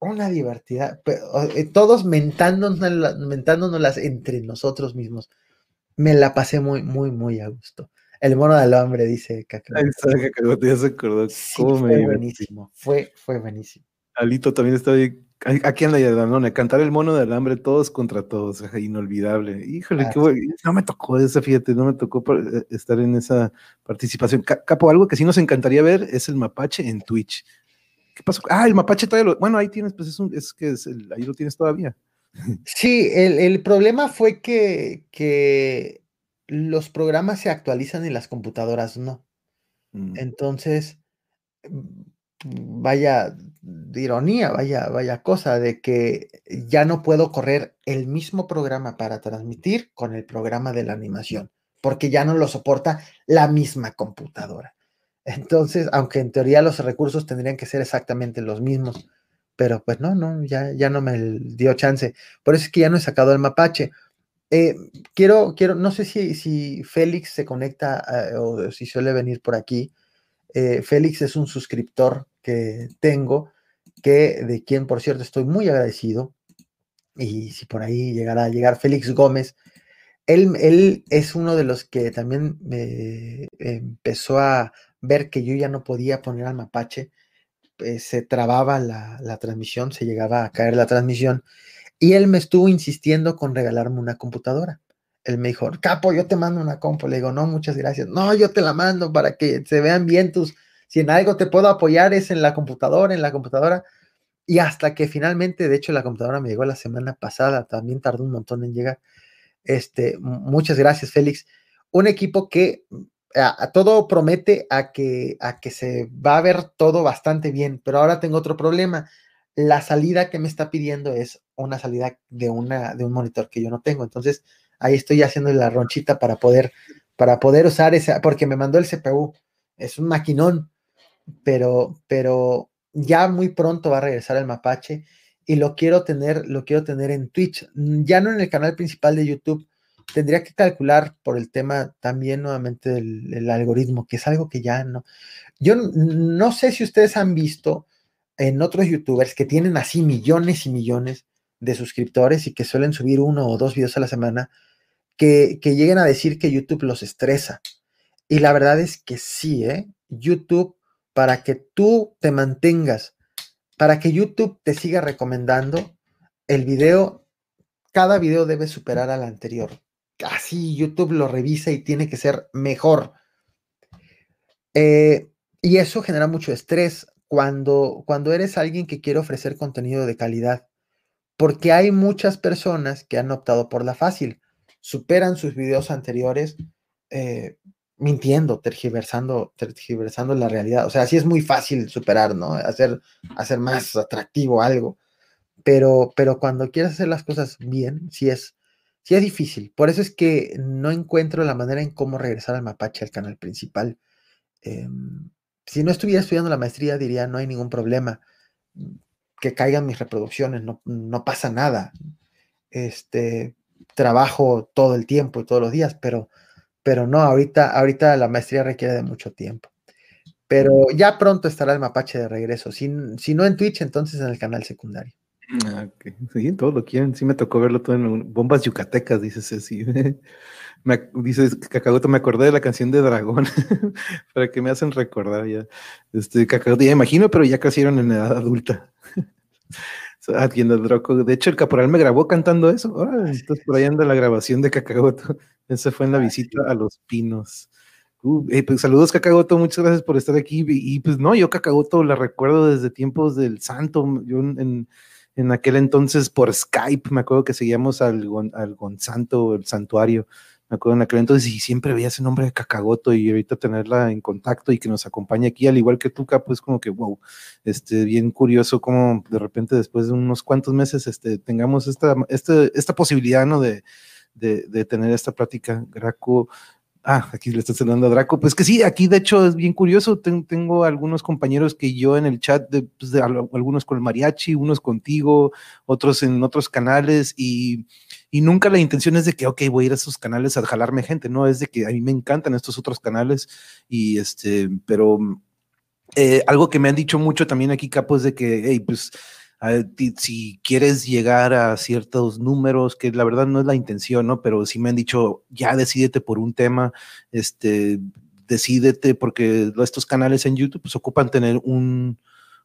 una divertida, eh, todos mentándonos, mentándonos entre nosotros mismos. Me la pasé muy, muy, muy a gusto. El mono del hambre, dice Cacahuete. ya se acordó. fue buenísimo, fue, fue buenísimo. Alito también está ahí. Aquí en la Danone, cantar el mono del hambre, todos contra todos, inolvidable. Híjole, qué bueno. No me tocó esa, fíjate, no me tocó eh, estar en esa participación. Capo, algo que sí nos encantaría ver es el mapache en Twitch. ¿Qué pasó? Ah, el mapache todavía lo. Bueno, ahí tienes, pues es, un, es que es el, ahí lo tienes todavía. Sí, el, problema fue que, que, los programas se actualizan y las computadoras no. Mm. Entonces, vaya ironía, vaya, vaya cosa de que ya no puedo correr el mismo programa para transmitir con el programa de la animación, porque ya no lo soporta la misma computadora. Entonces, aunque en teoría los recursos tendrían que ser exactamente los mismos, pero pues no, no, ya, ya no me dio chance. Por eso es que ya no he sacado el mapache. Eh, quiero, quiero, no sé si, si Félix se conecta eh, o si suele venir por aquí. Eh, Félix es un suscriptor que tengo, que de quien, por cierto, estoy muy agradecido. Y si por ahí llegará a llegar Félix Gómez, él, él es uno de los que también me empezó a ver que yo ya no podía poner al mapache, eh, se trababa la, transmisión, se llegaba a caer la transmisión, y él me estuvo insistiendo con regalarme una computadora. Él me dijo, Capo, yo te mando una compu. Le digo, no, muchas gracias. No, yo te la mando para que se vean bien tus, si en algo te puedo apoyar es en la computadora, en la computadora. Y hasta que finalmente, de hecho, la computadora me llegó la semana pasada, también tardó un montón en llegar. Este, muchas gracias, Félix. Un equipo que todo promete a que, a que se va a ver todo bastante bien, pero ahora tengo otro problema. La salida que me está pidiendo es una salida de, una, de un monitor que yo no tengo. Entonces, ahí estoy haciendo la ronchita para poder, para poder usar ese, porque me mandó el CPU. Es un maquinón, pero, pero ya muy pronto va a regresar el mapache y lo quiero tener, lo quiero tener en Twitch, ya no en el canal principal de YouTube, tendría que calcular por el tema también nuevamente el, algoritmo, que es algo que ya no. Yo no sé si ustedes han visto en otros youtubers que tienen así millones y millones de suscriptores y que suelen subir uno o dos videos a la semana, que, que lleguen a decir que YouTube los estresa. Y la verdad es que sí, ¿eh? YouTube, para que tú te mantengas, para que YouTube te siga recomendando, el video, cada video debe superar al anterior. Así YouTube lo revisa y tiene que ser mejor. Eh, y eso genera mucho estrés cuando, cuando eres alguien que quiere ofrecer contenido de calidad, porque hay muchas personas que han optado por la fácil, superan sus videos anteriores eh, mintiendo, tergiversando, tergiversando la realidad. O sea, sí es muy fácil superar, ¿no? Hacer, hacer más atractivo algo. Pero, pero cuando quieres hacer las cosas bien, sí es, sí es difícil. Por eso es que no encuentro la manera en cómo regresar al mapache al canal principal. Em, si no estuviera estudiando la maestría, diría, no hay ningún problema. Que caigan mis reproducciones, no, no pasa nada. Este, trabajo todo el tiempo y todos los días, pero, pero no, ahorita, ahorita la maestría requiere de mucho tiempo. Pero ya pronto estará el mapache de regreso. Si, si no en Twitch, entonces en el canal secundario. Ah, sí, todo lo quieren. Sí, me tocó verlo todo en bombas yucatecas, dices (laughs) así. Me, dices, Cacagoto, me acordé de la canción de Dragón, (laughs) para que me hacen recordar ya. Este, Cacagoto, ya imagino, pero ya crecieron en edad adulta. (laughs) De hecho, el caporal me grabó cantando eso. entonces por ahí anda la grabación de Cacagoto. Ese fue en la visita a Los Pinos. Uh, pues, saludos, Cacagoto, muchas gracias por estar aquí. Y, pues no, yo Cacagoto la recuerdo desde tiempos del santo. Yo en, en aquel entonces por Skype, me acuerdo que seguíamos al, al Gonsanto, el santuario me acuerdo en aquel entonces y siempre veía ese nombre de Cacagoto y ahorita tenerla en contacto y que nos acompañe aquí, al igual que tú, pues como que, wow, este, bien curioso como de repente después de unos cuantos meses este, tengamos esta, este, esta posibilidad, ¿no? De, de, de tener esta plática, Graco. Ah, aquí le estás saludando a Draco. Pues que sí, aquí de hecho es bien curioso. tengo algunos compañeros que yo en el chat, de, pues de, algunos con el mariachi, unos contigo, otros en otros canales y y nunca la intención es de que, ok, voy a ir a esos canales a jalarme gente, no, es de que a mí me encantan estos otros canales y este, pero eh, algo que me han dicho mucho también aquí, Capo, es de que, hey, pues, si quieres llegar a ciertos números, que la verdad no es la intención, ¿no? Pero sí me han dicho, ya decídete por un tema, este, decídete, porque estos canales en YouTube pues ocupan tener un,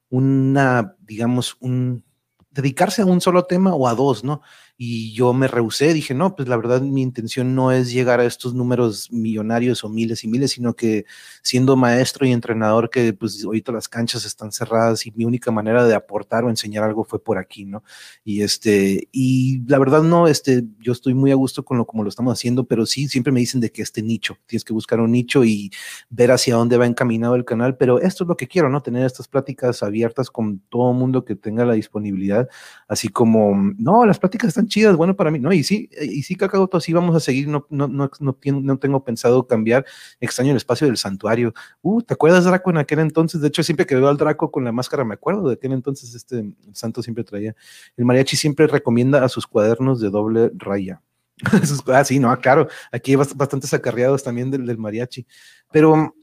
una, digamos, un, dedicarse a un solo tema o a dos, ¿no? Y yo me rehusé, dije, no, pues la verdad mi intención no es llegar a estos números millonarios o miles y miles, sino que siendo maestro y entrenador, que pues ahorita las canchas están cerradas y mi única manera de aportar o enseñar algo fue por aquí, ¿no? Y este, y la verdad no, este, yo estoy muy a gusto con lo como lo estamos haciendo, pero sí, siempre me dicen de que este nicho, tienes que buscar un nicho y ver hacia dónde va encaminado el canal, pero esto es lo que quiero, ¿no? Tener estas pláticas abiertas con todo mundo que tenga la disponibilidad, así como, no, las pláticas están chidas, bueno para mí, ¿no? Y sí, y sí, Cacagoto, sí vamos a seguir, no, no, no, no, tengo pensado cambiar, extraño el espacio del santuario. Uh, ¿te acuerdas, Draco, en aquel entonces? De hecho, siempre que veo al Draco con la máscara, me acuerdo de aquel entonces, este santo siempre traía. El mariachi siempre recomienda a sus cuadernos de doble raya. (laughs) ah, sí, no, claro, aquí hay bastantes acarreados también del, del mariachi, pero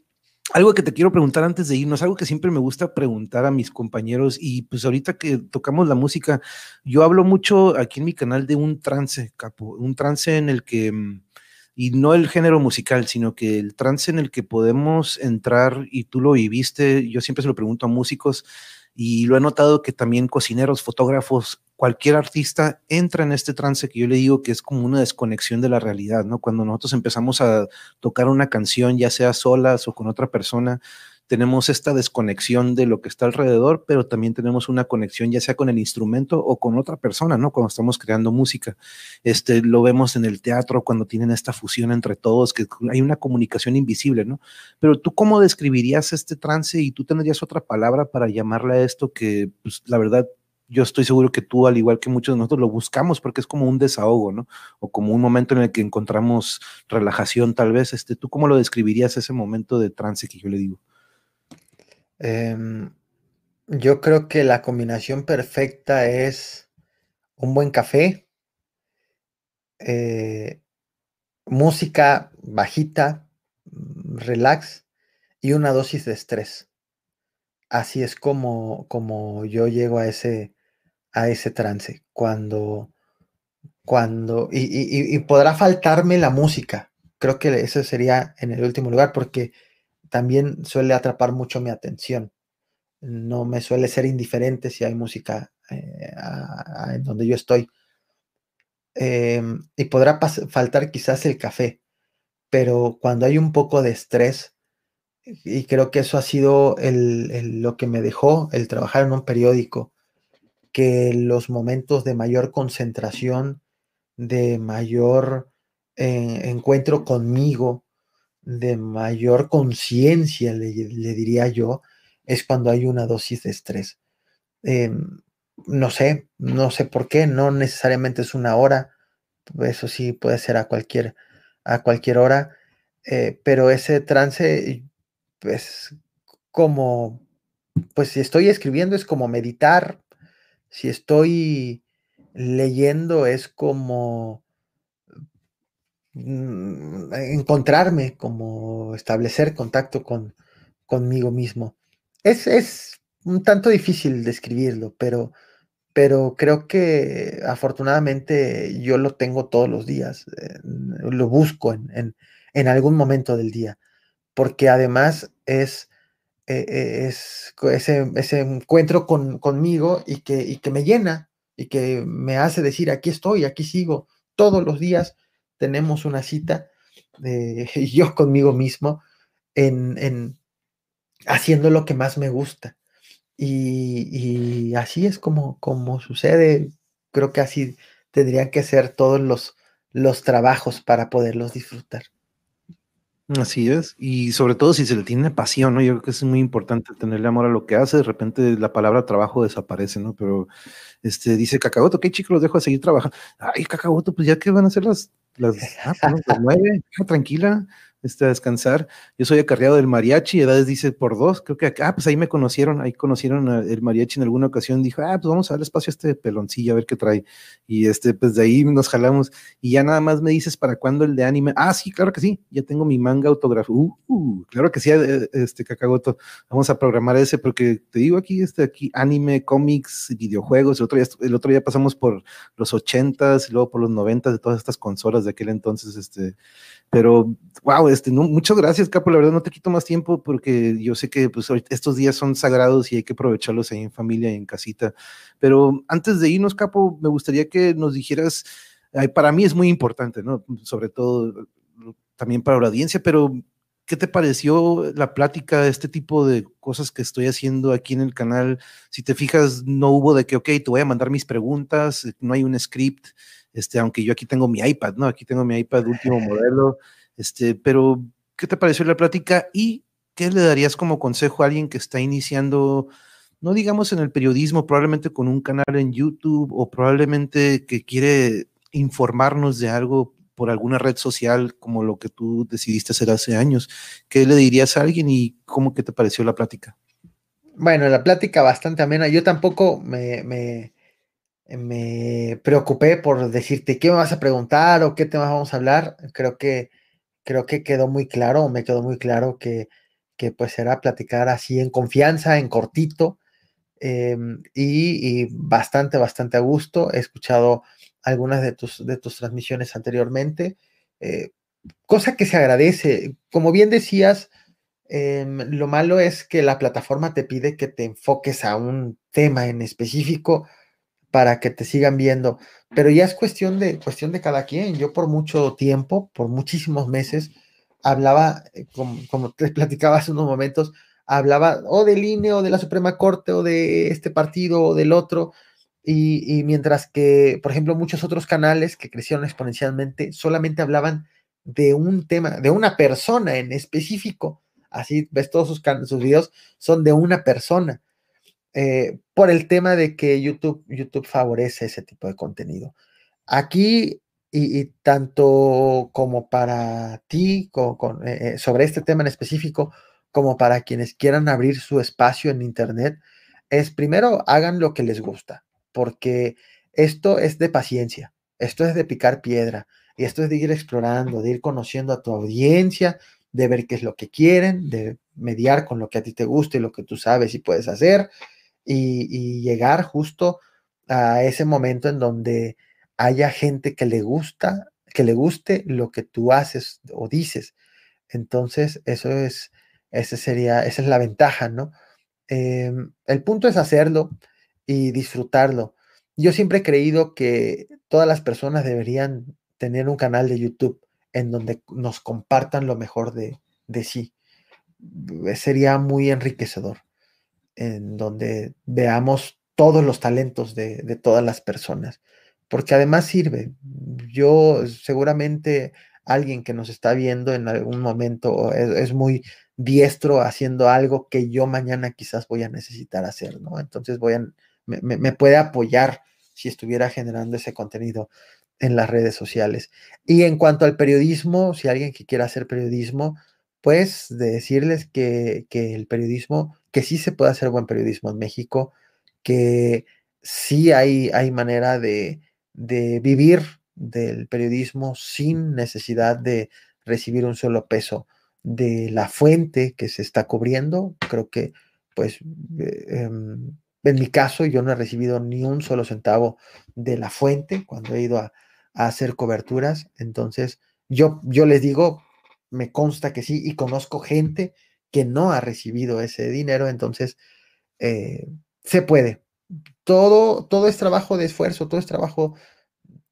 algo que te quiero preguntar antes de irnos, algo que siempre me gusta preguntar a mis compañeros y pues ahorita que tocamos la música, yo hablo mucho aquí en mi canal de un trance, capo, un trance en el que, mm, y no el género musical, sino que el trance en el que podemos entrar y tú lo viviste, yo siempre se lo pregunto a músicos y lo he notado que también cocineros, fotógrafos, cualquier artista entra en este trance que yo le digo que es como una desconexión de la realidad, ¿no? Cuando nosotros empezamos a tocar una canción, ya sea solas o con otra persona, tenemos esta desconexión de lo que está alrededor, pero también tenemos una conexión ya sea con el instrumento o con otra persona, ¿no? Cuando estamos creando música. Este, lo vemos en el teatro cuando tienen esta fusión entre todos, que hay una comunicación invisible, ¿no? Pero tú cómo describirías este trance y tú tendrías otra palabra para llamarle a esto que, pues, la verdad, yo estoy seguro que tú, al igual que muchos de nosotros, lo buscamos porque es como un desahogo, ¿no? O como un momento en el que encontramos relajación, tal vez. Este, ¿Tú cómo lo describirías ese momento de trance que yo le digo? Em, yo creo que la combinación perfecta es un buen café, eh, música bajita, mm, relax y una dosis de estrés. Así es como, como yo llego a ese, a ese trance, cuando, cuando, y, podrá faltarme la música, creo que ese sería en el último lugar porque también suele atrapar mucho mi atención. No me suele ser indiferente si hay música eh, en donde yo estoy. Em, y podrá faltar quizás el café, pero cuando hay un poco de estrés, y creo que eso ha sido lo que me dejó el trabajar en un periódico, que los momentos de mayor concentración, de mayor eh, encuentro conmigo, de mayor conciencia, le, diría yo, es cuando hay una dosis de estrés. Em, no sé, no sé por qué, no necesariamente es una hora, eso sí puede ser a cualquier, a cualquier hora, eh, pero ese trance, pues como, pues si estoy escribiendo es como meditar, si estoy leyendo es como mm, encontrarme, como establecer contacto con, conmigo mismo. Es, es un tanto difícil describirlo, pero, pero creo que afortunadamente yo lo tengo todos los días, eh, lo busco en, en, algún momento del día, porque además es, eh, eh, es ese, ese, encuentro con, conmigo y que, y que me llena y que me hace decir, aquí estoy, aquí sigo, todos los días tenemos una cita, de (laughs) yo conmigo mismo, en, en haciendo lo que más me gusta. Y, así es como, como sucede. Creo que así tendrían que ser todos los, los trabajos para poderlos disfrutar. Así es, y sobre todo si se le tiene pasión, ¿no? Yo creo que es muy importante tenerle amor a lo que hace, de repente la palabra trabajo desaparece, ¿no? Pero este dice Cacagoto, ¿qué chicos los dejo a seguir trabajando? Ay, Cacagoto, pues ya que van a ser las, las, ah, las nueve, tranquila, este, a descansar. Yo soy acarreado del mariachi, edades dice por dos, creo que acá, ah, pues ahí me conocieron, ahí conocieron el mariachi en alguna ocasión, dijo, ah, pues vamos a darle espacio a este peloncillo, a ver qué trae. Y este, pues de ahí nos jalamos. Y ya nada más me dices para cuándo el de anime. Ah, sí, claro que sí, ya tengo mi manga autografía. Uh, uh, claro que sí, eh, este cacagoto. Vamos a programar ese, porque te digo aquí, este, aquí, anime, cómics, videojuegos. El otro día, el otro día pasamos por los ochentas y luego por los noventas de todas estas consolas de aquel entonces, este, pero, wow, este, no, muchas gracias, Capo. La verdad no te quito más tiempo porque yo sé que pues, estos días son sagrados y hay que aprovecharlos ahí en familia y en casita. Pero antes de irnos, Capo, me gustaría que nos dijeras, para mí es muy importante, ¿no? Sobre todo también para la audiencia, pero ¿qué te pareció la plática este tipo de cosas que estoy haciendo aquí en el canal? Si te fijas, no hubo de que, ok, te voy a mandar mis preguntas, no hay un script este, aunque yo aquí tengo mi iPad, ¿no? Aquí tengo mi iPad último modelo, este, pero ¿qué te pareció la plática y qué le darías como consejo a alguien que está iniciando, no digamos en el periodismo, probablemente con un canal en YouTube o probablemente que quiere informarnos de algo por alguna red social como lo que tú decidiste hacer hace años? ¿Qué le dirías a alguien y cómo que te pareció la plática? Bueno, la plática bastante amena. Yo tampoco me, me me preocupé por decirte qué me vas a preguntar o qué temas vamos a hablar. Creo que, creo que quedó muy claro, me quedó muy claro que, que pues será platicar así en confianza, en cortito em, y, bastante, bastante a gusto. He escuchado algunas de tus, de tus transmisiones anteriormente, eh, cosa que se agradece. Como bien decías, em, lo malo es que la plataforma te pide que te enfoques a un tema en específico para que te sigan viendo. Pero ya es cuestión de, cuestión de cada quien. Yo por mucho tiempo, por muchísimos meses, hablaba, eh, como, te (laughs) platicaba hace unos momentos, hablaba o del INE o de la Suprema Corte o de este partido o del otro. Y, y, mientras que, por ejemplo, muchos otros canales que crecieron exponencialmente solamente hablaban de un tema, de una persona en específico. Así ves todos sus, sus videos, son de una persona. Eh, por el tema de que YouTube, YouTube favorece ese tipo de contenido. Aquí, y, tanto como para ti, con, eh, eh, sobre este tema en específico, como para quienes quieran abrir su espacio en Internet, es primero hagan lo que les gusta, porque esto es de paciencia, esto es de picar piedra, y esto es de ir explorando, de ir conociendo a tu audiencia, de ver qué es lo que quieren, de mediar con lo que a ti te gusta y lo que tú sabes y puedes hacer, y, llegar justo a ese momento en donde haya gente que le gusta que le guste lo que tú haces o dices. Entonces, eso es, ese sería, esa es la ventaja, ¿no? Em, el punto es hacerlo y disfrutarlo. Yo siempre he creído que todas las personas deberían tener un canal de YouTube en donde nos compartan lo mejor de, de sí. Sería muy enriquecedor, en donde veamos todos los talentos de, de todas las personas, porque además sirve. Yo seguramente alguien que nos está viendo en algún momento es, muy diestro haciendo algo que yo mañana quizás voy a necesitar hacer, ¿no? Entonces voy a, me, puede apoyar si estuviera generando ese contenido en las redes sociales. Y en cuanto al periodismo, si alguien que quiera hacer periodismo, pues de decirles que, que el periodismo, que sí se puede hacer buen periodismo en México, que sí hay, hay manera de, de vivir del periodismo sin necesidad de recibir un solo peso de la fuente que se está cubriendo. Creo que, pues, eh, em, en mi caso, yo no he recibido ni un solo centavo de la fuente cuando he ido a, hacer coberturas. Entonces, yo, yo les digo, me consta que sí, y conozco gente que no ha recibido ese dinero. Entonces, eh, se puede. Todo, todo es trabajo de esfuerzo, todo es trabajo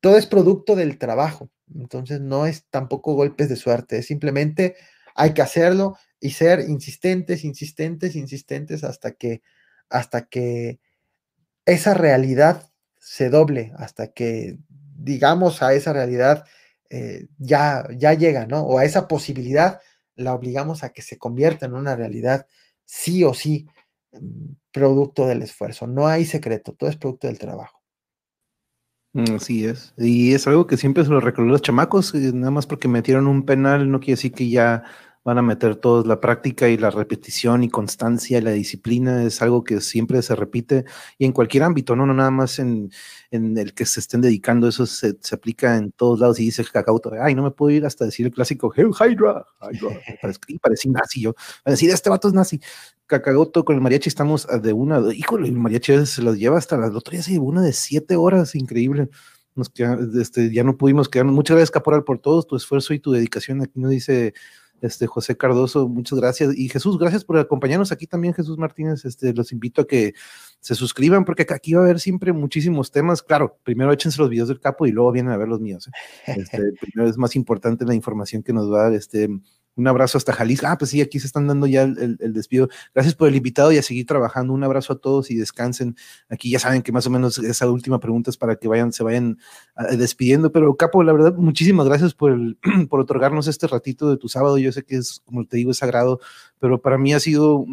todo es producto del trabajo. Entonces no es tampoco golpes de suerte, es simplemente hay que hacerlo y ser insistentes, insistentes, insistentes hasta que hasta que esa realidad se doble, hasta que digamos a esa realidad eh, ya, ya llega, ¿no? O a esa posibilidad la obligamos a que se convierta en una realidad sí o sí, mm, producto del esfuerzo. No hay secreto, todo es producto del trabajo. Mm, así es. Y es algo que siempre se lo recuerdo los chamacos, eh, nada más porque metieron un penal, no quiere decir que ya van a meter todos la práctica y la repetición y constancia y la disciplina, es algo que siempre se repite y en cualquier ámbito, no, no nada más en, el que se estén dedicando, eso se, aplica en todos lados y dice Cacao, ay, no me puedo ir hasta decir el clásico Hell Hydra, Hydra, parece, nazi yo, a decir, este vato es nazi, Cacagoto con el mariachi estamos de una, híjole, el mariachi se los lleva hasta la, el otro día se llevó una de siete horas, increíble. Nos este, ya no pudimos quedarnos. Muchas gracias, Caporal, por todo tu esfuerzo y tu dedicación. Aquí nos dice este José Cardoso, muchas gracias. Y Jesús, gracias por acompañarnos aquí también, Jesús Martínez. Este, los invito a que se suscriban porque aquí va a haber siempre muchísimos temas. Claro, primero échense los videos del capo y luego vienen a ver los míos. ¿eh? (laughs) Este, primero es más importante la información que nos va a dar este un abrazo hasta Jalisco. Ah, pues sí, aquí se están dando ya el, despido. Gracias por el invitado y a seguir trabajando. Un abrazo a todos y descansen. Aquí ya saben que más o menos esa última pregunta es para que vayan, se vayan ah, despidiendo. Pero Capo, la verdad, muchísimas gracias por, el, (clears throat) por otorgarnos este ratito de tu sábado. Yo sé que es, como te digo, es sagrado, pero para mí ha sido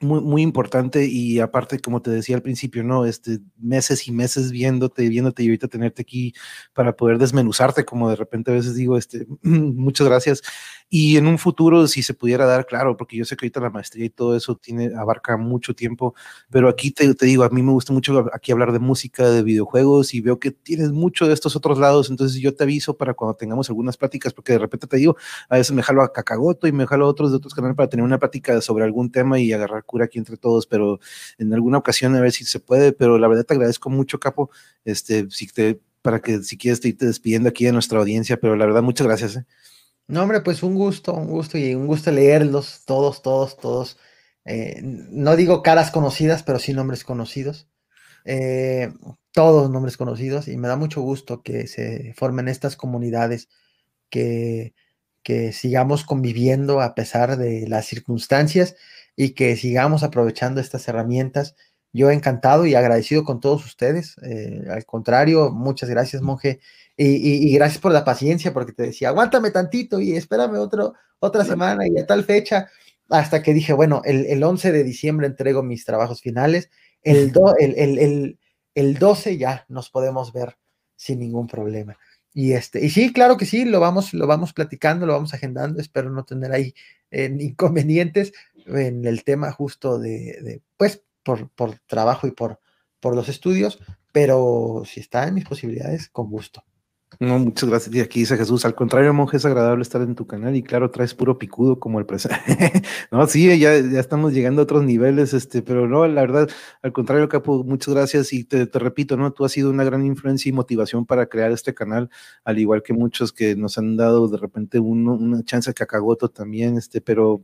muy, muy importante y aparte, como te decía al principio, ¿no? Este, meses y meses viéndote, viéndote y ahorita tenerte aquí para poder desmenuzarte, como de repente a veces digo, este, (clears throat) muchas gracias. Y en un futuro, si se pudiera dar, claro, porque yo sé que ahorita la maestría y todo eso tiene, abarca mucho tiempo, pero aquí te, te digo, a mí me gusta mucho aquí hablar de música, de videojuegos y veo que tienes mucho de estos otros lados, entonces yo te aviso para cuando tengamos algunas pláticas, porque de repente te digo, a veces me jalo a Cacagoto y me jalo a otros de otros canales para tener una plática sobre algún tema y agarrar cura aquí entre todos, pero en alguna ocasión a ver si se puede, pero la verdad te agradezco mucho, Capo, este, si te, para que si quieres te irte despidiendo aquí de nuestra audiencia, pero la verdad muchas gracias. ¿eh? No, hombre, pues un gusto, un gusto y un gusto leerlos todos, todos, todos. Eh, no digo caras conocidas, pero sí nombres conocidos. Eh, todos nombres conocidos y me da mucho gusto que se formen estas comunidades, que, que sigamos conviviendo a pesar de las circunstancias y que sigamos aprovechando estas herramientas. Yo encantado y agradecido con todos ustedes. Eh, al contrario, muchas gracias, monje. Y, gracias por la paciencia, porque te decía, aguántame tantito y espérame otro, otra semana y a tal fecha, hasta que dije, bueno, el, el 11 de diciembre entrego mis trabajos finales, el, (laughs) el, el, el, 12 ya nos podemos ver sin ningún problema. Y, este, y sí, claro que sí, lo vamos, lo vamos platicando, lo vamos agendando, espero no tener ahí eh, inconvenientes en el tema justo de, de pues, por, por, trabajo y por, por los estudios, pero si está en mis posibilidades, con gusto. No, muchas gracias. Y aquí dice Jesús, al contrario, monje, es agradable estar en tu canal y claro, traes puro picudo como el presente. (laughs) no, sí, ya, ya estamos llegando a otros niveles, este, pero no, la verdad, al contrario, Capo, muchas gracias y te, te repito, ¿no? Tú has sido una gran influencia y motivación para crear este canal, al igual que muchos que nos han dado de repente una chance que cacagoto también, este, pero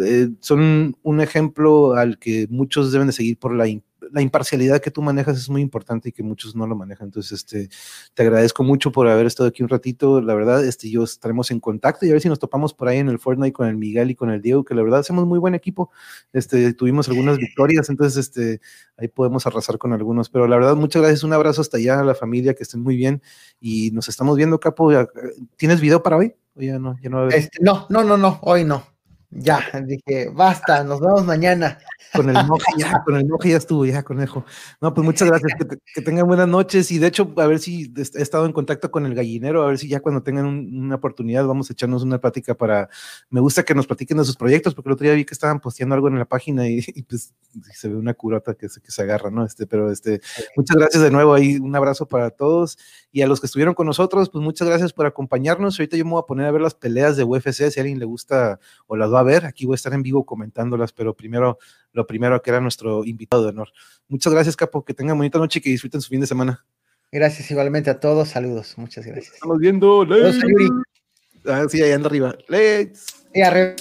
eh, son un ejemplo al que muchos deben de seguir por la la imparcialidad que tú manejas es muy importante y que muchos no lo manejan. Entonces, este, te agradezco mucho por haber estado aquí un ratito. La verdad, este, yo estaremos en contacto y a ver si nos topamos por ahí en el Fortnite con el Miguel y con el Diego, que la verdad hacemos muy buen equipo. Este, tuvimos algunas victorias, entonces, este, ahí podemos arrasar con algunos. Pero la verdad, muchas gracias. Un abrazo hasta allá a la familia, que estén muy bien y nos estamos viendo, Capo. ¿Tienes video para hoy? ya no, ya no, este, no, no, no, no, hoy no. Ya, dije, basta, nos vemos mañana. Con el moje (laughs) ya, con el moje ya estuvo, ya, conejo. No, pues muchas gracias, que, tengan buenas noches y de hecho, a ver si he estado en contacto con el gallinero, a ver si ya cuando tengan una oportunidad vamos a echarnos una plática para, me gusta que nos platiquen de sus proyectos, porque el otro día vi que estaban posteando algo en la página y, pues se ve una curota que se, que se agarra, ¿no? Este, pero este, muchas gracias de nuevo ahí, un abrazo para todos y a los que estuvieron con nosotros, pues muchas gracias por acompañarnos. Ahorita yo me voy a poner a ver las peleas de UFC, si a alguien le gusta o las va a ver, aquí voy a estar en vivo comentándolas, pero primero, lo primero que era nuestro invitado de honor. Muchas gracias, Capo, que tengan bonita noche y que disfruten su fin de semana. Gracias igualmente a todos, saludos, muchas gracias. Estamos viendo, Ah, sí, ahí anda arriba. Let's. Y arriba.